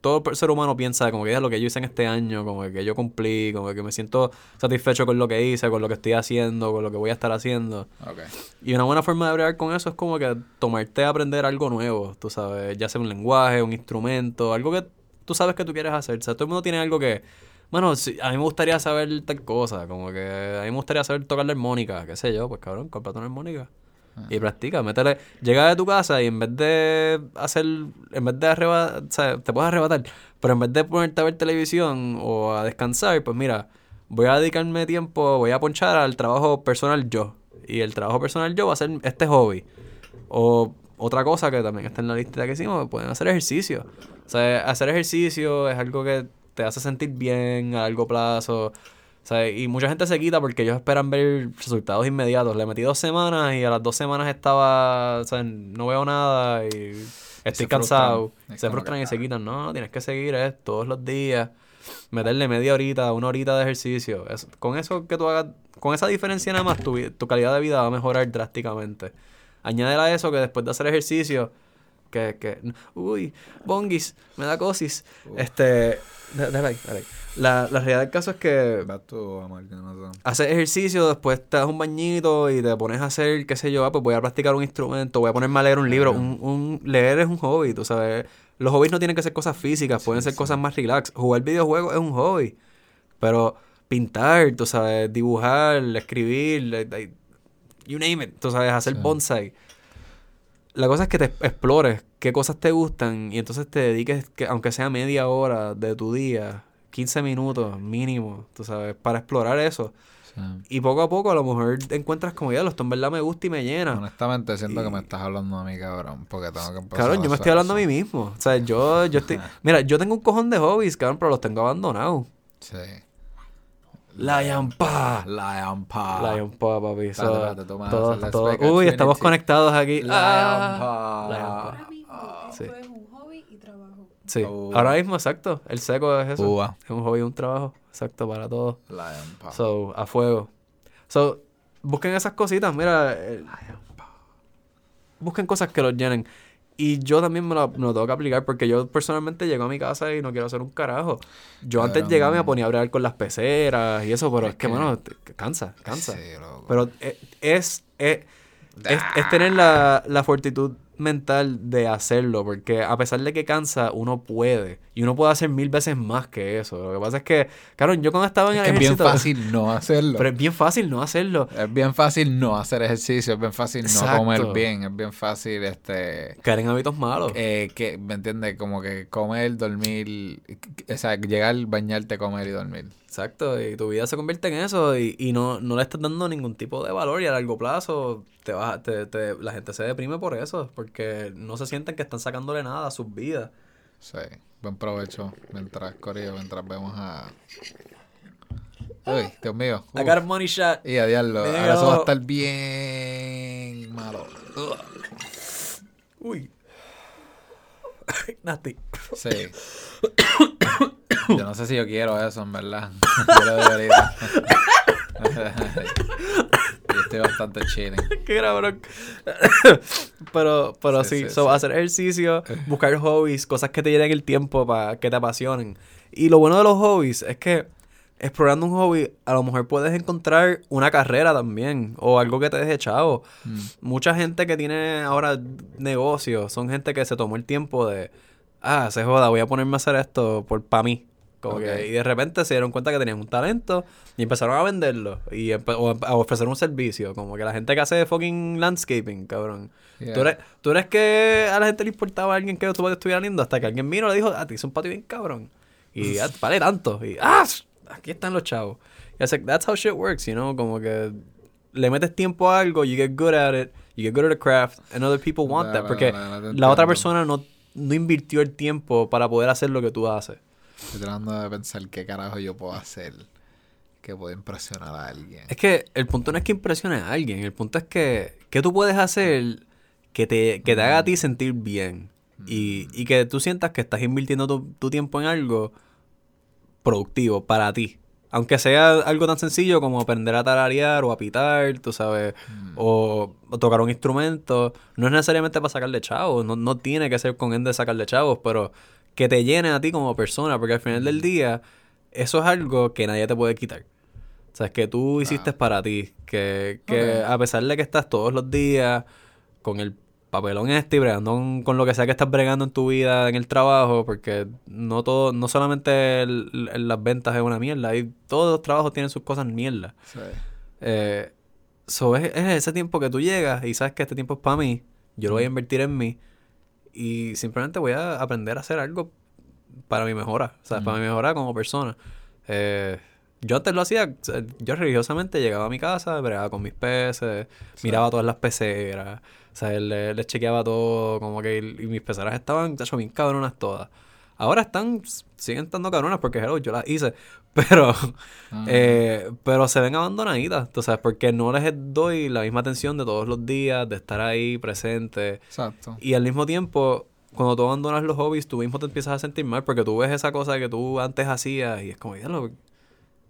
todo el ser humano piensa como que es lo que yo hice en este año, como que yo cumplí, como que me siento satisfecho con lo que hice, con lo que estoy haciendo, con lo que voy a estar haciendo. Ok. Y una buena forma de bregar con eso es como que tomarte a aprender algo nuevo, tú sabes, ya sea un lenguaje, un instrumento, algo que tú sabes que tú quieres hacer. O sea, todo el mundo tiene algo que, bueno, sí, a mí me gustaría saber tal cosa, como que a mí me gustaría saber tocar la armónica, qué sé yo, pues cabrón, cómprate una armónica. Y practica, métele, llega de tu casa y en vez de hacer, en vez de arrebatar, o sea, te puedes arrebatar, pero en vez de ponerte a ver televisión o a descansar, pues mira, voy a dedicarme tiempo, voy a ponchar al trabajo personal yo. Y el trabajo personal yo va a ser este hobby. O otra cosa que también está en la lista que hicimos, pueden hacer ejercicio. O sea, hacer ejercicio es algo que te hace sentir bien a largo plazo. O sea, y mucha gente se quita porque ellos esperan ver resultados inmediatos. Le metí dos semanas y a las dos semanas estaba, o sea, no veo nada y estoy se cansado. frustran. Se frustran y se quitan. No, tienes que seguir es todos los días. Meterle media horita, una horita de ejercicio. Es- con eso que tú hagas, con esa diferencia nada más, tu, tu calidad de vida va a mejorar drásticamente. Añádele a eso que después de hacer ejercicio, que, que, uy, bongis, me da cosis. Este, da- dale ahí, dale ahí. La, la realidad del caso es que haces ejercicio, después te das un bañito y te pones a hacer, qué sé yo, ah, pues voy a practicar un instrumento, voy a ponerme a leer un libro. Un, un- leer es un hobby, tú sabes. Los hobbies no tienen que ser cosas físicas, pueden ser cosas más relax. Jugar videojuegos es un hobby. Pero pintar, tú sabes, dibujar, escribir, you name it, tú sabes, hacer Sí. bonsai. La cosa es que te explores qué cosas te gustan y entonces te dediques, que, aunque sea media hora de tu día, 15 minutos mínimo, tú sabes, para explorar eso. Sí. Y poco a poco a lo mejor encuentras como ya, esto en verdad me gusta y me llena. Honestamente siento que me estás hablando a mí, cabrón, porque tengo que empezar Cabrón, a yo me estoy hablando a mí mismo. O sea, yo, yo estoy... Mira, yo tengo un cojón de hobbies, cabrón, pero los tengo abandonados. Sí. Lion Pa. Lion Pa. Lion Pa, papi. So, todo- todo- Uy, estamos conectados aquí. Lion Ah. Pa. Lion Pa. Ahora mismo sí. es un hobby y trabajo. Sí, Oh. ahora mismo, exacto. El seco es eso. Es un hobby un trabajo. Exacto, para todos. So, a fuego. So, busquen esas cositas, mira. eh, busquen cosas que los llenen. Y yo también me lo, me lo tengo que aplicar porque yo personalmente llego a mi casa y no quiero hacer un carajo. Yo antes llegaba y me ponía a bregar con las peceras y eso, pero es, Es que, bueno, cansa, cansa. Sí, loco. Pero eh, es, es, es, es tener la, la fortitud mental de hacerlo, porque a pesar de que cansa, uno puede. Y uno puede hacer mil veces más que eso. Lo que pasa es que, claro, yo cuando estaba en Es el que es bien fácil no hacerlo. Pero es bien fácil no hacerlo. Es bien fácil no hacer ejercicio, es bien fácil Exacto. no comer bien, es bien fácil este Caer en hábitos malos. eh, que me entiendes como que comer, dormir, o sea, llegar, bañarte, comer y dormir. Exacto. Y tu vida se convierte en eso y, y no, no le estás dando ningún tipo de valor y a largo plazo te vas, te, te- la gente se deprime por eso, porque no se sienten que están sacándole nada a sus vidas. Sí, buen provecho mientras Corillo, mientras vemos a Uy, Dios mío. I got a money shot. Y a diablo, ahora eso va a estar bien malo. Uy. Nasty. Sí. Yo no sé si yo quiero eso, en verdad. Yo lo debería. estoy bastante chilling. Qué cabrón. pero, pero sí, Sí, sí, so, sí. hacer ejercicio, buscar hobbies, cosas que te llenen el tiempo para que te apasionen. Y lo bueno de los hobbies es que explorando un hobby, a lo mejor puedes encontrar una carrera también, o algo que te deje chavo. Mm. Mucha gente que tiene ahora negocios son gente que se tomó el tiempo de, ah, se joda, voy a ponerme a hacer esto por para mí. Como que, y de repente se dieron cuenta que tenían un talento y empezaron a venderlo y o a ofrecer un servicio. Como que la gente que hace fucking landscaping, cabrón. Yeah. ¿Tú, eres, tú eres que a la gente le importaba a alguien que tu patio estuviera lindo hasta que alguien vino y le dijo, ah, te hice un patio bien cabrón. Y ah, vale tanto. Y ah, aquí están los chavos. Y es like, that's how shit works, you know, como que le metes tiempo a algo, you get good at it, you get good at the craft, and other people want that. Porque la otra persona no, no invirtió el tiempo para poder hacer lo que tú haces. Estoy tratando de pensar qué carajo yo puedo hacer que pueda impresionar a alguien. Es que el punto no es que impresiones a alguien, el punto es que, que tú puedes hacer que te, que te haga a ti sentir bien y, y que tú sientas que estás invirtiendo tu, tu tiempo en algo productivo para ti. Aunque sea algo tan sencillo como aprender a tararear o a pitar, tú sabes, Mm. o, o tocar un instrumento, no es necesariamente para sacarle chavos, no, no tiene que ser con él de sacarle chavos, pero que te llene a ti como persona, porque al final del día, eso es algo que nadie te puede quitar. O sea, es que tú hiciste para ti, que, que a pesar de que estás todos los días con el papelón este y bregando con, con lo que sea que estás bregando en tu vida, en el trabajo, porque no todo, no solamente el- el- las ventas es una mierda, y todos los trabajos tienen sus cosas mierda. Sí. Eh, so es, es ese tiempo que tú llegas y sabes que este tiempo es para mí, yo lo voy a invertir en mí y simplemente voy a aprender a hacer algo para mi mejora, o sea, para mi mejora como persona. Eh, yo antes lo hacía, yo religiosamente llegaba a mi casa, bregaba con mis peces, miraba todas las peceras, o sea, le, les chequeaba todo, como que y mis peceras estaban, de hecho, bien cabronas todas. Ahora están, siguen estando cabronas porque hello, yo las hice, pero, Ah. eh, pero se ven abandonaditas, tú sabes, porque no les doy la misma atención de todos los días, de estar ahí presente. Exacto. Y al mismo tiempo, cuando tú abandonas los hobbies, tú mismo te empiezas a sentir mal porque tú ves esa cosa que tú antes hacías y es como, "Diablo,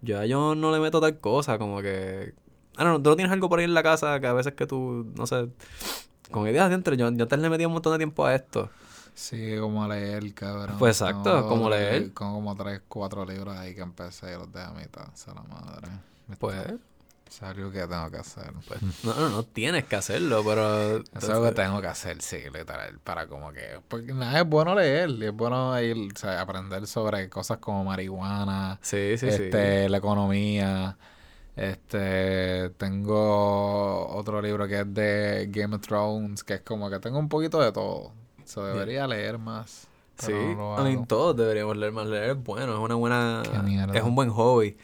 ya yo no le meto tal cosa, como que... Ah, no, tú no tienes algo por ahí en la casa que a veces que tú, no sé, que, "Diablo, diantre, yo, yo antes le metía un montón de tiempo a esto. Sí, como leer, cabrón. Pues exacto, como leer. Tengo como tres, cuatro libros ahí que empecé y los dejé a mitad. Esa es la madre. Pues, Es algo que tengo que hacer. pues no, no, no tienes que hacerlo, pero... Eso es algo que tengo que hacer, sí, literal. Para como que. Porque nada, es bueno leer. y Es bueno ir, o sea, aprender sobre cosas como marihuana, Sí, sí, este, la economía. Este, tengo otro libro que es de Game of Thrones, que es como que tengo un poquito de todo. Se debería leer más. Sí, no I mean, todos deberíamos leer más. Leer es bueno, es una buena... Es un buen hobby.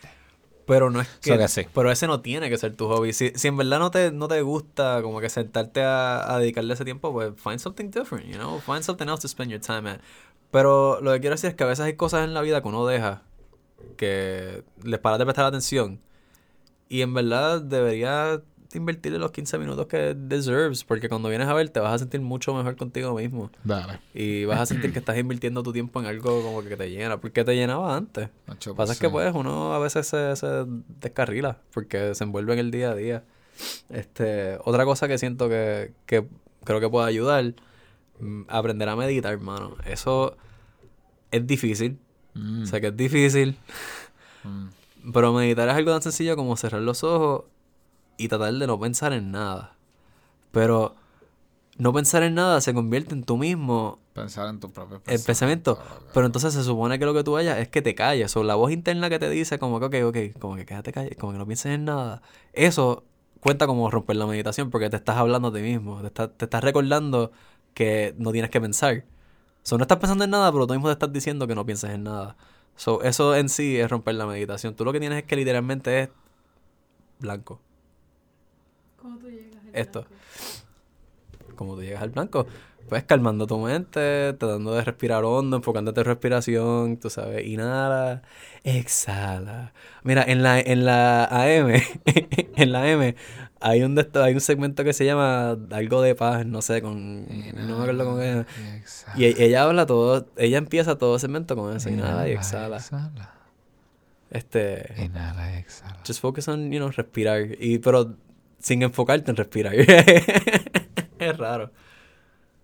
Pero no es que... So que sí. Pero ese no tiene que ser tu hobby. Si, si en verdad no te, no te gusta como que sentarte a, a dedicarle ese tiempo, pues find something different, you know? Find something else to spend your time at. Pero lo que quiero decir es que a veces hay cosas en la vida que uno deja que les paras de prestar atención. Y en verdad debería invertirle los 15 minutos que deserves, porque cuando vienes a ver te vas a sentir mucho mejor contigo mismo. Dale. Y vas a sentir que estás invirtiendo tu tiempo en algo como que te llena, porque te llenaba antes. Lo que pasa es pues, que pues uno a veces se, se descarrila, porque se envuelve en el día a día. Este, otra cosa que siento que, que creo que puede ayudar, mm, aprender a meditar, hermano. Eso es difícil, mm, sé que es difícil, mm. pero meditar es algo tan sencillo como cerrar los ojos y tratar de no pensar en nada. Pero no pensar en nada se convierte en tú mismo Pensar en tus propios el pensamiento. Pero entonces se supone que lo que tú vayas es que te calles. O la voz interna que te dice como que, ok, ok, como que quédate callado, como que no pienses en nada. Eso cuenta como romper la meditación porque te estás hablando a ti mismo. Te, estás- te estás recordando que no tienes que pensar. So, no estás pensando en nada, pero tú mismo te estás diciendo que no pienses en nada. So, eso en sí es romper la meditación. Tú lo que tienes es que literalmente es blanco. ¿Cómo tú llegas al Esto. blanco? como tú llegas al blanco, pues calmando tu mente, tratando de respirar hondo, enfocándote en respiración, tú sabes, inhala, exhala. Mira, en la, en la AM, en la M, hay un, de hay un segmento que se llama algo de paz, no sé, con, no me acuerdo con qué. Y e- ella habla todo, ella empieza todo el segmento con eso, inhala y exhala. Exhala. Este, Inhala y exhala. just focus on, you know, respirar, y, pero sin enfocarte en respirar. es raro.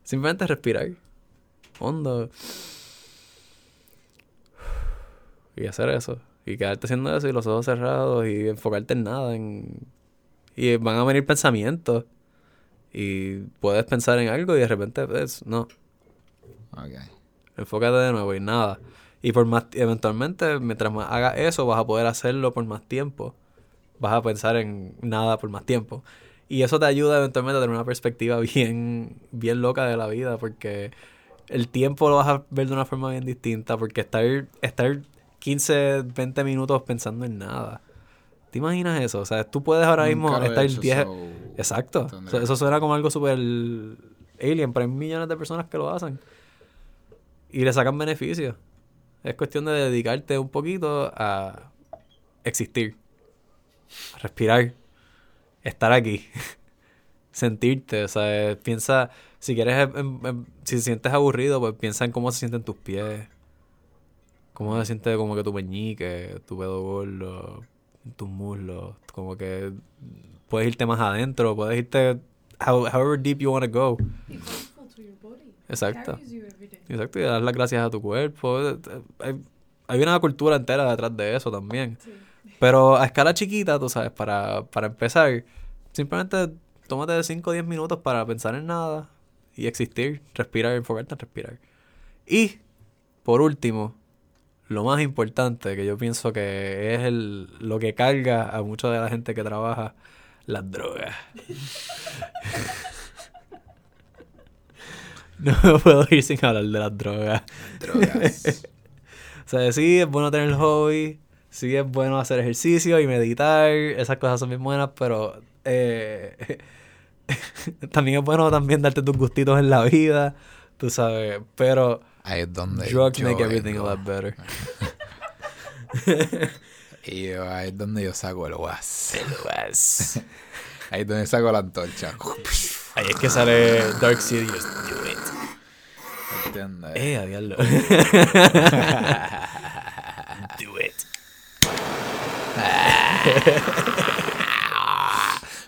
Simplemente respirar. Hondo. Y hacer eso. Y quedarte haciendo eso y los ojos cerrados y enfocarte en nada. En... Y van a venir pensamientos. Y puedes pensar en algo y de repente, pues, no. Ok. Enfócate de nuevo y nada. Y por más, eventualmente, mientras más hagas eso, vas a poder hacerlo por más tiempo. Vas a pensar en nada por más tiempo. Y eso te ayuda eventualmente a tener una perspectiva bien, bien loca de la vida, porque el tiempo lo vas a ver de una forma bien distinta, porque estar, estar 15, 20 minutos pensando en nada. ¿Te imaginas eso? O sea, tú puedes ahora mismo Nunca lo he estar hecho, 10... so- Exacto. Eso, eso suena como algo súper alien, pero hay millones de personas que lo hacen. Y le sacan beneficios. Es cuestión de dedicarte un poquito a existir. Respirar. Estar aquí. Sentirte. O sea, piensa... Si quieres... em- em- em, si te sientes aburrido, pues piensa en cómo se sienten tus pies. ¿Cómo se siente como que tu meñique, tu pedo gordo, tus muslos? Como que puedes irte más adentro, puedes irte how- however deep you want to go. Exacto. Exacto, y dar las gracias a tu cuerpo. Hay, hay una cultura entera detrás de eso también. Sí. Pero a escala chiquita, tú sabes, para, para empezar, simplemente tómate 5 o 10 minutos para pensar en nada y existir, respirar, enfocarte en respirar. Y, por último, lo más importante que yo pienso que es el, lo que carga a mucha de la gente que trabaja, las drogas. no me puedo ir sin hablar de las drogas. Drogas. O sea, sí es bueno tener hobby, sí es bueno hacer ejercicio y meditar, esas cosas son bien buenas, pero eh, también es bueno también darte tus gustitos en la vida, tú sabes, pero Ahí es donde drugs yo make everything a vengo. lot better. Y yo, ahí es donde yo saco el was. Pues, Ahí es donde saco la antorcha. Ahí es que sale Dark Sidious, do it. ¿Entiendes? Eh, a diablo. do it.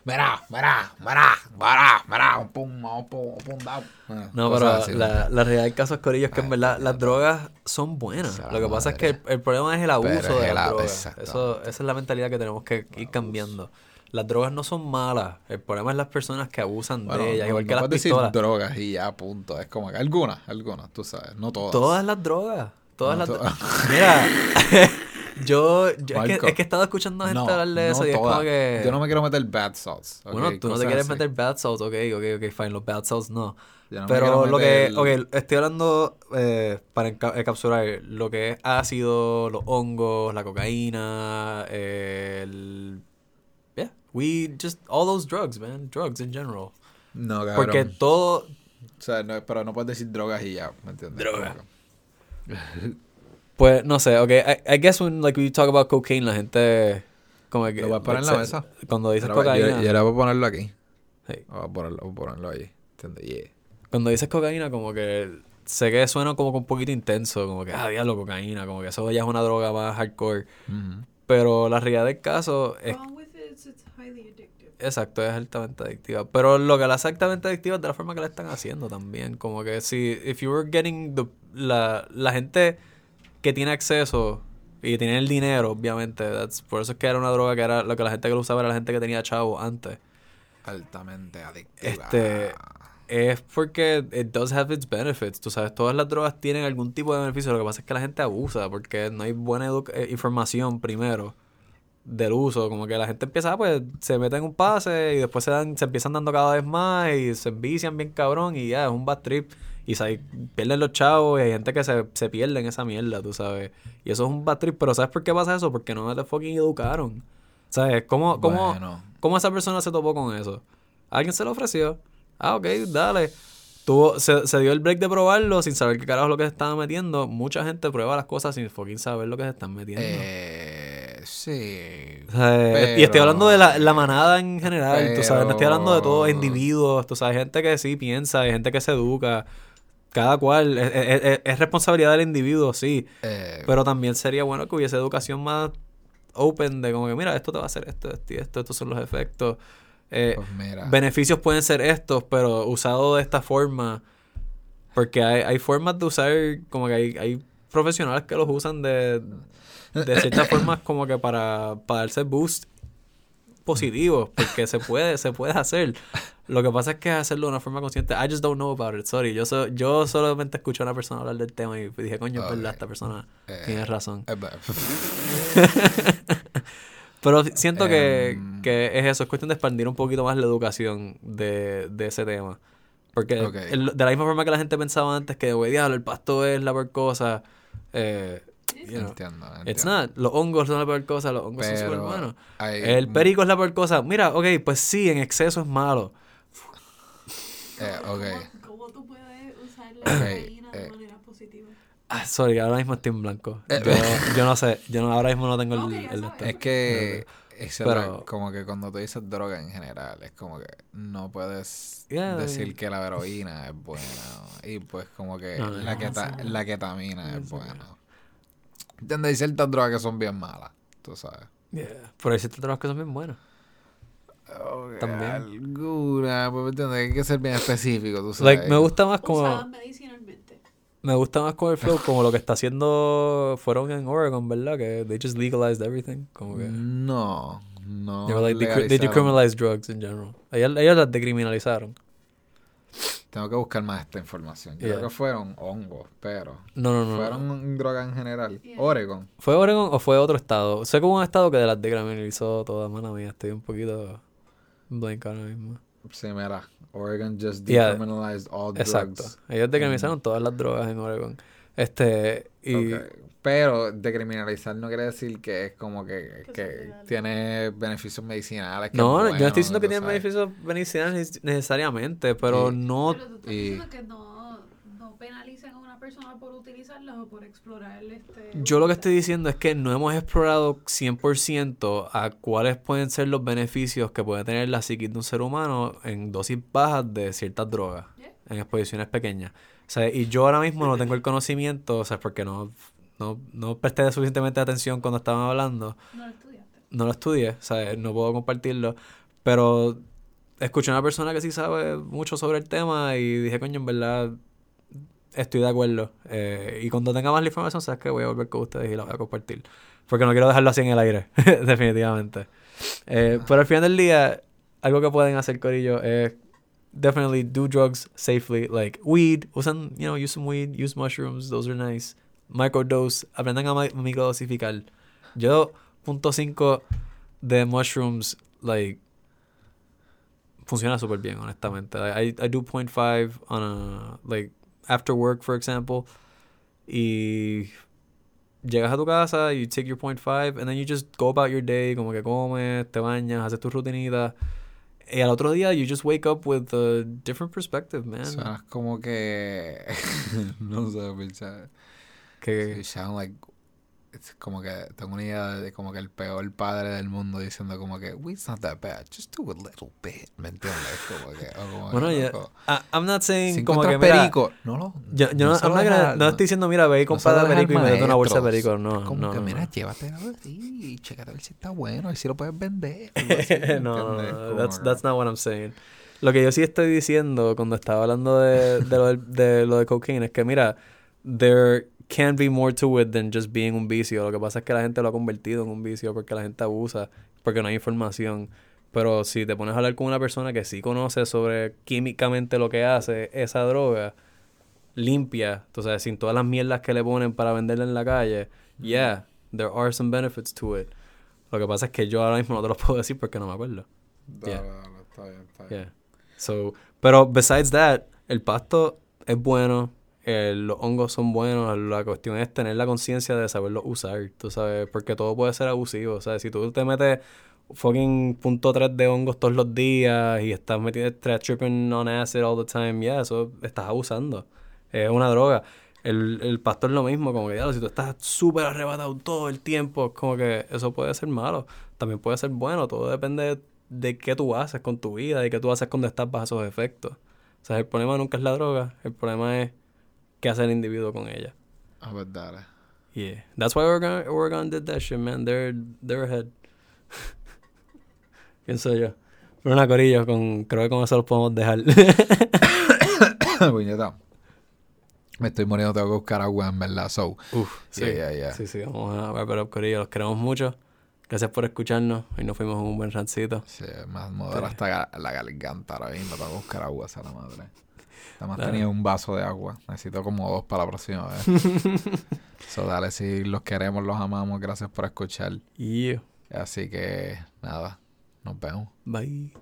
Mira, mira, mira, mira, mira, un pum, un pum, un pum, No, pero así, la, la realidad del caso es Corillo es que en verdad las drogas son buenas. Lo que pasa es que el, problema es el abuso Pero de el las drogas. Eso, esa es la mentalidad que tenemos que ir cambiando. Las drogas no son malas. El problema es las personas que abusan Bueno, de ellas, no- igual no que las pistolas. decir drogas y ya, punto. Es como que algunas, algunas, tú sabes, no todas. Todas las drogas. Todas No, las to- Mira, yo, yo es, que, es que he estado escuchando gente No, hablar de eso y es como que... Yo no me quiero meter bad salts. ¿ok? Bueno, tú no te quieres así. meter bad salts, ok, ok, ok, fine, los bad salts no. Pero lo que, ok, estoy hablando eh, para enca- encapsular lo que es ácido, los hongos, la cocaína, el... Yeah, we just, all those drugs, man, drugs in general. No, cabrón. Porque todo, O sea, no, pero no puedes decir drogas y ya, ¿me entiendes? Droga. Pues, no sé, ok, I, I guess when, like, we talk about cocaine, la gente, como que... Lo voy a poner en la se- mesa. Cuando dices Pero cocaína... Yo, yo era para ponerlo aquí. hey, Voy a ponerlo, voy a ponerlo ahí. ¿Entiendes? Yeah. Cuando dices cocaína, como que sé que suena como que un poquito intenso, como que, ah, diablo, cocaína, como que eso ya es una droga más hardcore. Pero la realidad del caso es, exacto, es altamente adictiva. Pero lo que la hace altamente adictiva es de la forma que la están haciendo también. Como que si, if you were getting the, la, la gente que tiene acceso y tiene el dinero, obviamente, that's- por eso es que era una droga que era lo que la gente que lo usaba era la gente que tenía chavo antes. Altamente adictiva. Este, es porque it does have its benefits. Tú sabes, todas las drogas tienen algún tipo de beneficio. Lo que pasa es que la gente abusa porque no hay buena eh, información primero del uso. Como que la gente empieza, ah, pues se mete en un pase y después se, dan, se empiezan dando cada vez más y se envician bien cabrón y ya es un bad trip. Y se pierden los chavos y hay gente que se, se pierde en esa mierda, tú sabes. Y eso es un bad trip. Pero ¿sabes por qué pasa eso? Porque no te fucking educaron. ¿Sabes? ¿Cómo, cómo, Bueno. ¿Cómo esa persona se topó con eso? Alguien se lo ofreció. Ah, ok, dale. Tuvo, se, se dio el break de probarlo sin saber qué carajo es lo que se estaba metiendo. Mucha gente prueba las cosas sin fucking saber lo que se están metiendo. Eh, sí. Y estoy pero- hablando de la, la manada en general, tú sabes, no estoy hablando de todos pero- individuos, tú sabes, gente que sí piensa, hay gente que se educa, cada cual, es, es- es- es responsabilidad del individuo, sí, Eh, pero también sería bueno que hubiese educación más open de como que, mira, esto te va a hacer esto, esto esto, estos son los efectos. Eh, pues mira. beneficios pueden ser estos, pero usado de esta forma. Porque hay, hay formas de usar, como que hay, hay profesionales que los usan de, de ciertas formas como que para, para darse boost positivos, porque se puede, se puede hacer. Lo que pasa es que hacerlo de una forma consciente. I just don't know about it, sorry. Yo, so- yo solamente escuché a una persona hablar del tema y dije, coño, es verdad, Ok. esta persona Eh, tiene razón. eh, ba- Pero siento que, Em. que es eso, es cuestión de expandir un poquito más la educación de, de ese tema. Porque el- de la misma forma que la gente pensaba antes que, güey, diablo, el pasto es la peor cosa. Eh, you know, Entiendo, it's entiendo. not. Los hongos son la peor cosa, los hongos son súper buenos. El perico es la peor cosa. Mira, ok, pues sí, en exceso es malo. Eh, ok. ¿Cómo, cómo tú puedes usar la cocaína eh. de manera positiva? Ah, sorry, ahora mismo estoy en blanco. Eh, Yo, yo no sé, yo no, ahora mismo no tengo el... Ok, ya el este. Es que es Pero- como que cuando tú dices droga en general, es como que no puedes Yeah, decir yeah. que la heroína es buena. Y pues como que No, no, la, no. la ketamina es buena. ¿Entiendes? Hay ciertas drogas que son bien malas, tú sabes. Yeah. Pero hay ciertas drogas que son bien buenas. También. Alguna, pues, ¿me entiendes? Hay que ser bien específico, tú sabes. Like, me gusta más como... Usadas medicinalmente. Me gusta más con el flow como lo que está haciendo... Fueron en Oregon, ¿verdad? Que they just legalized everything. Como que... No, no. They, were like, decriminalized drugs in general. Ellas, ellas las decriminalizaron. Tengo que buscar más esta información. Yo Yeah. Creo que fueron hongos, pero. No, no, no. no. Fueron drogas en general. Yeah. Oregon. ¿Fue Oregon o fue otro estado? Sé que hubo un estado que las decriminalizó todas, mano mía. Estoy un poquito blank ahora mismo. Sí, mira. Oregon just Yeah. decriminalized all Exacto. drugs. Ellos decriminalizaron todas las drogas en Oregon. Este, y... Ok. Pero decriminalizar no quiere decir que es como que, Que tiene beneficios medicinales. que No, es yo no bueno, estoy diciendo que sabes. beneficios medicinales necesariamente, pero Sí. no... Pero tú estás y- diciendo que no penalicen a una persona por utilizarlas o por explorar este. Yo lo que estoy diciendo es que no hemos explorado 100% a cuáles pueden ser los beneficios que puede tener la psiquis de un ser humano en dosis bajas de ciertas drogas, Yeah. en exposiciones pequeñas. O sea, y yo ahora mismo no tengo el conocimiento, o sea, porque no, no, no presté suficientemente atención cuando estaban hablando. No lo estudiaste. no lo estudié, o sea, no puedo compartirlo, pero escuché a una persona que sí sabe mucho sobre el tema y dije, coño, en verdad estoy de acuerdo. Eh, y cuando tenga más la información, sabes que voy a volver con ustedes y la voy a compartir. Porque no quiero dejarlo así en el aire, definitivamente. Eh, pero al final del día, algo que pueden hacer, Corillo, es definitely do drugs safely. Like weed, usan, you know, use some weed, use mushrooms, those are nice. Microdose, aprendan a mi- microdosificar. Yo, punto 5 de mushrooms, like, funciona súper bien, honestamente. I, I, I do 0.5 on a, like, after work, for example. Y llegas a tu casa, you take your 0.5, and then you just go about your day, como que comes, te bañas, haces tu rutinita. Y al otro día, you just wake up with a different perspective, man. Suenas como que. no sé, pensar. que, You sound like. Es como que tengo una idea de como que el peor padre del mundo diciendo como que weed's not that bad, just do a little bit, ¿me entiendes? Como que, o como bueno, que, loco, I- I'm not saying si como que, mira, perico, no lo yo, yo no, no estoy diciendo, mira, ve y compra perico y al mete una bolsa de perico. No, como no, que mira, así y chécate a ver si está bueno, ver si lo puedes vender. así, ¿me no, no, that's, that's not what I'm saying. Lo que yo sí estoy diciendo cuando estaba hablando de, de, lo, del- de lo de cocaine es que, mira, there can be more to it than just being un vicio. Lo que pasa es que la gente lo ha convertido en un vicio porque la gente abusa, porque no hay información. Pero si te pones a hablar con una persona que sí conoce sobre químicamente lo que hace esa droga, limpia, sabes, sin todas las mierdas que le ponen para venderla en la calle, yeah, there are some benefits to it. Lo que pasa es que yo ahora mismo no te lo puedo decir porque no me acuerdo. Dale, Yeah. dale, está bien, está bien. Yeah. So, pero besides that, el pasto es bueno, eh, los hongos son buenos, la cuestión es tener la conciencia de saberlo usar, tú sabes, porque todo puede ser abusivo, sea, si tú te metes fucking punto 3 de hongos todos los días y estás metiendo, estás tripping on acid all the time, yeah, eso estás abusando, es una droga. El, el pasto es lo mismo, como que, diablo, si tú estás súper arrebatado todo el tiempo, como que eso puede ser malo, también puede ser bueno, todo depende de qué tú haces con tu vida y qué tú haces cuando estás bajo esos efectos. O sea, el problema nunca es la droga, el problema es qué hace el individuo con ella. Ah, pues dale. Yeah. That's why Oregon, Oregon did that shit, man. They're, they're ahead. Pienso yo. Pero una corilla, con, creo que con eso lo podemos dejar. Puñeta. Me estoy muriendo, tengo que buscar agua en verdad. So, Uf, sí. Yeah, yeah. Sí, sí, vamos a it up, corillo. Los queremos mucho. Gracias por escucharnos. Hoy nos fuimos en un buen rancito. sí, más modera hasta la garganta ahora mismo. Tengo que buscar agua, esa la madre. Además Dale. tenía un vaso de agua. Necesito como dos para la próxima vez. so, dale, si los queremos, los amamos. Gracias por escuchar. Yeah. Así que, nada, nos vemos. Bye.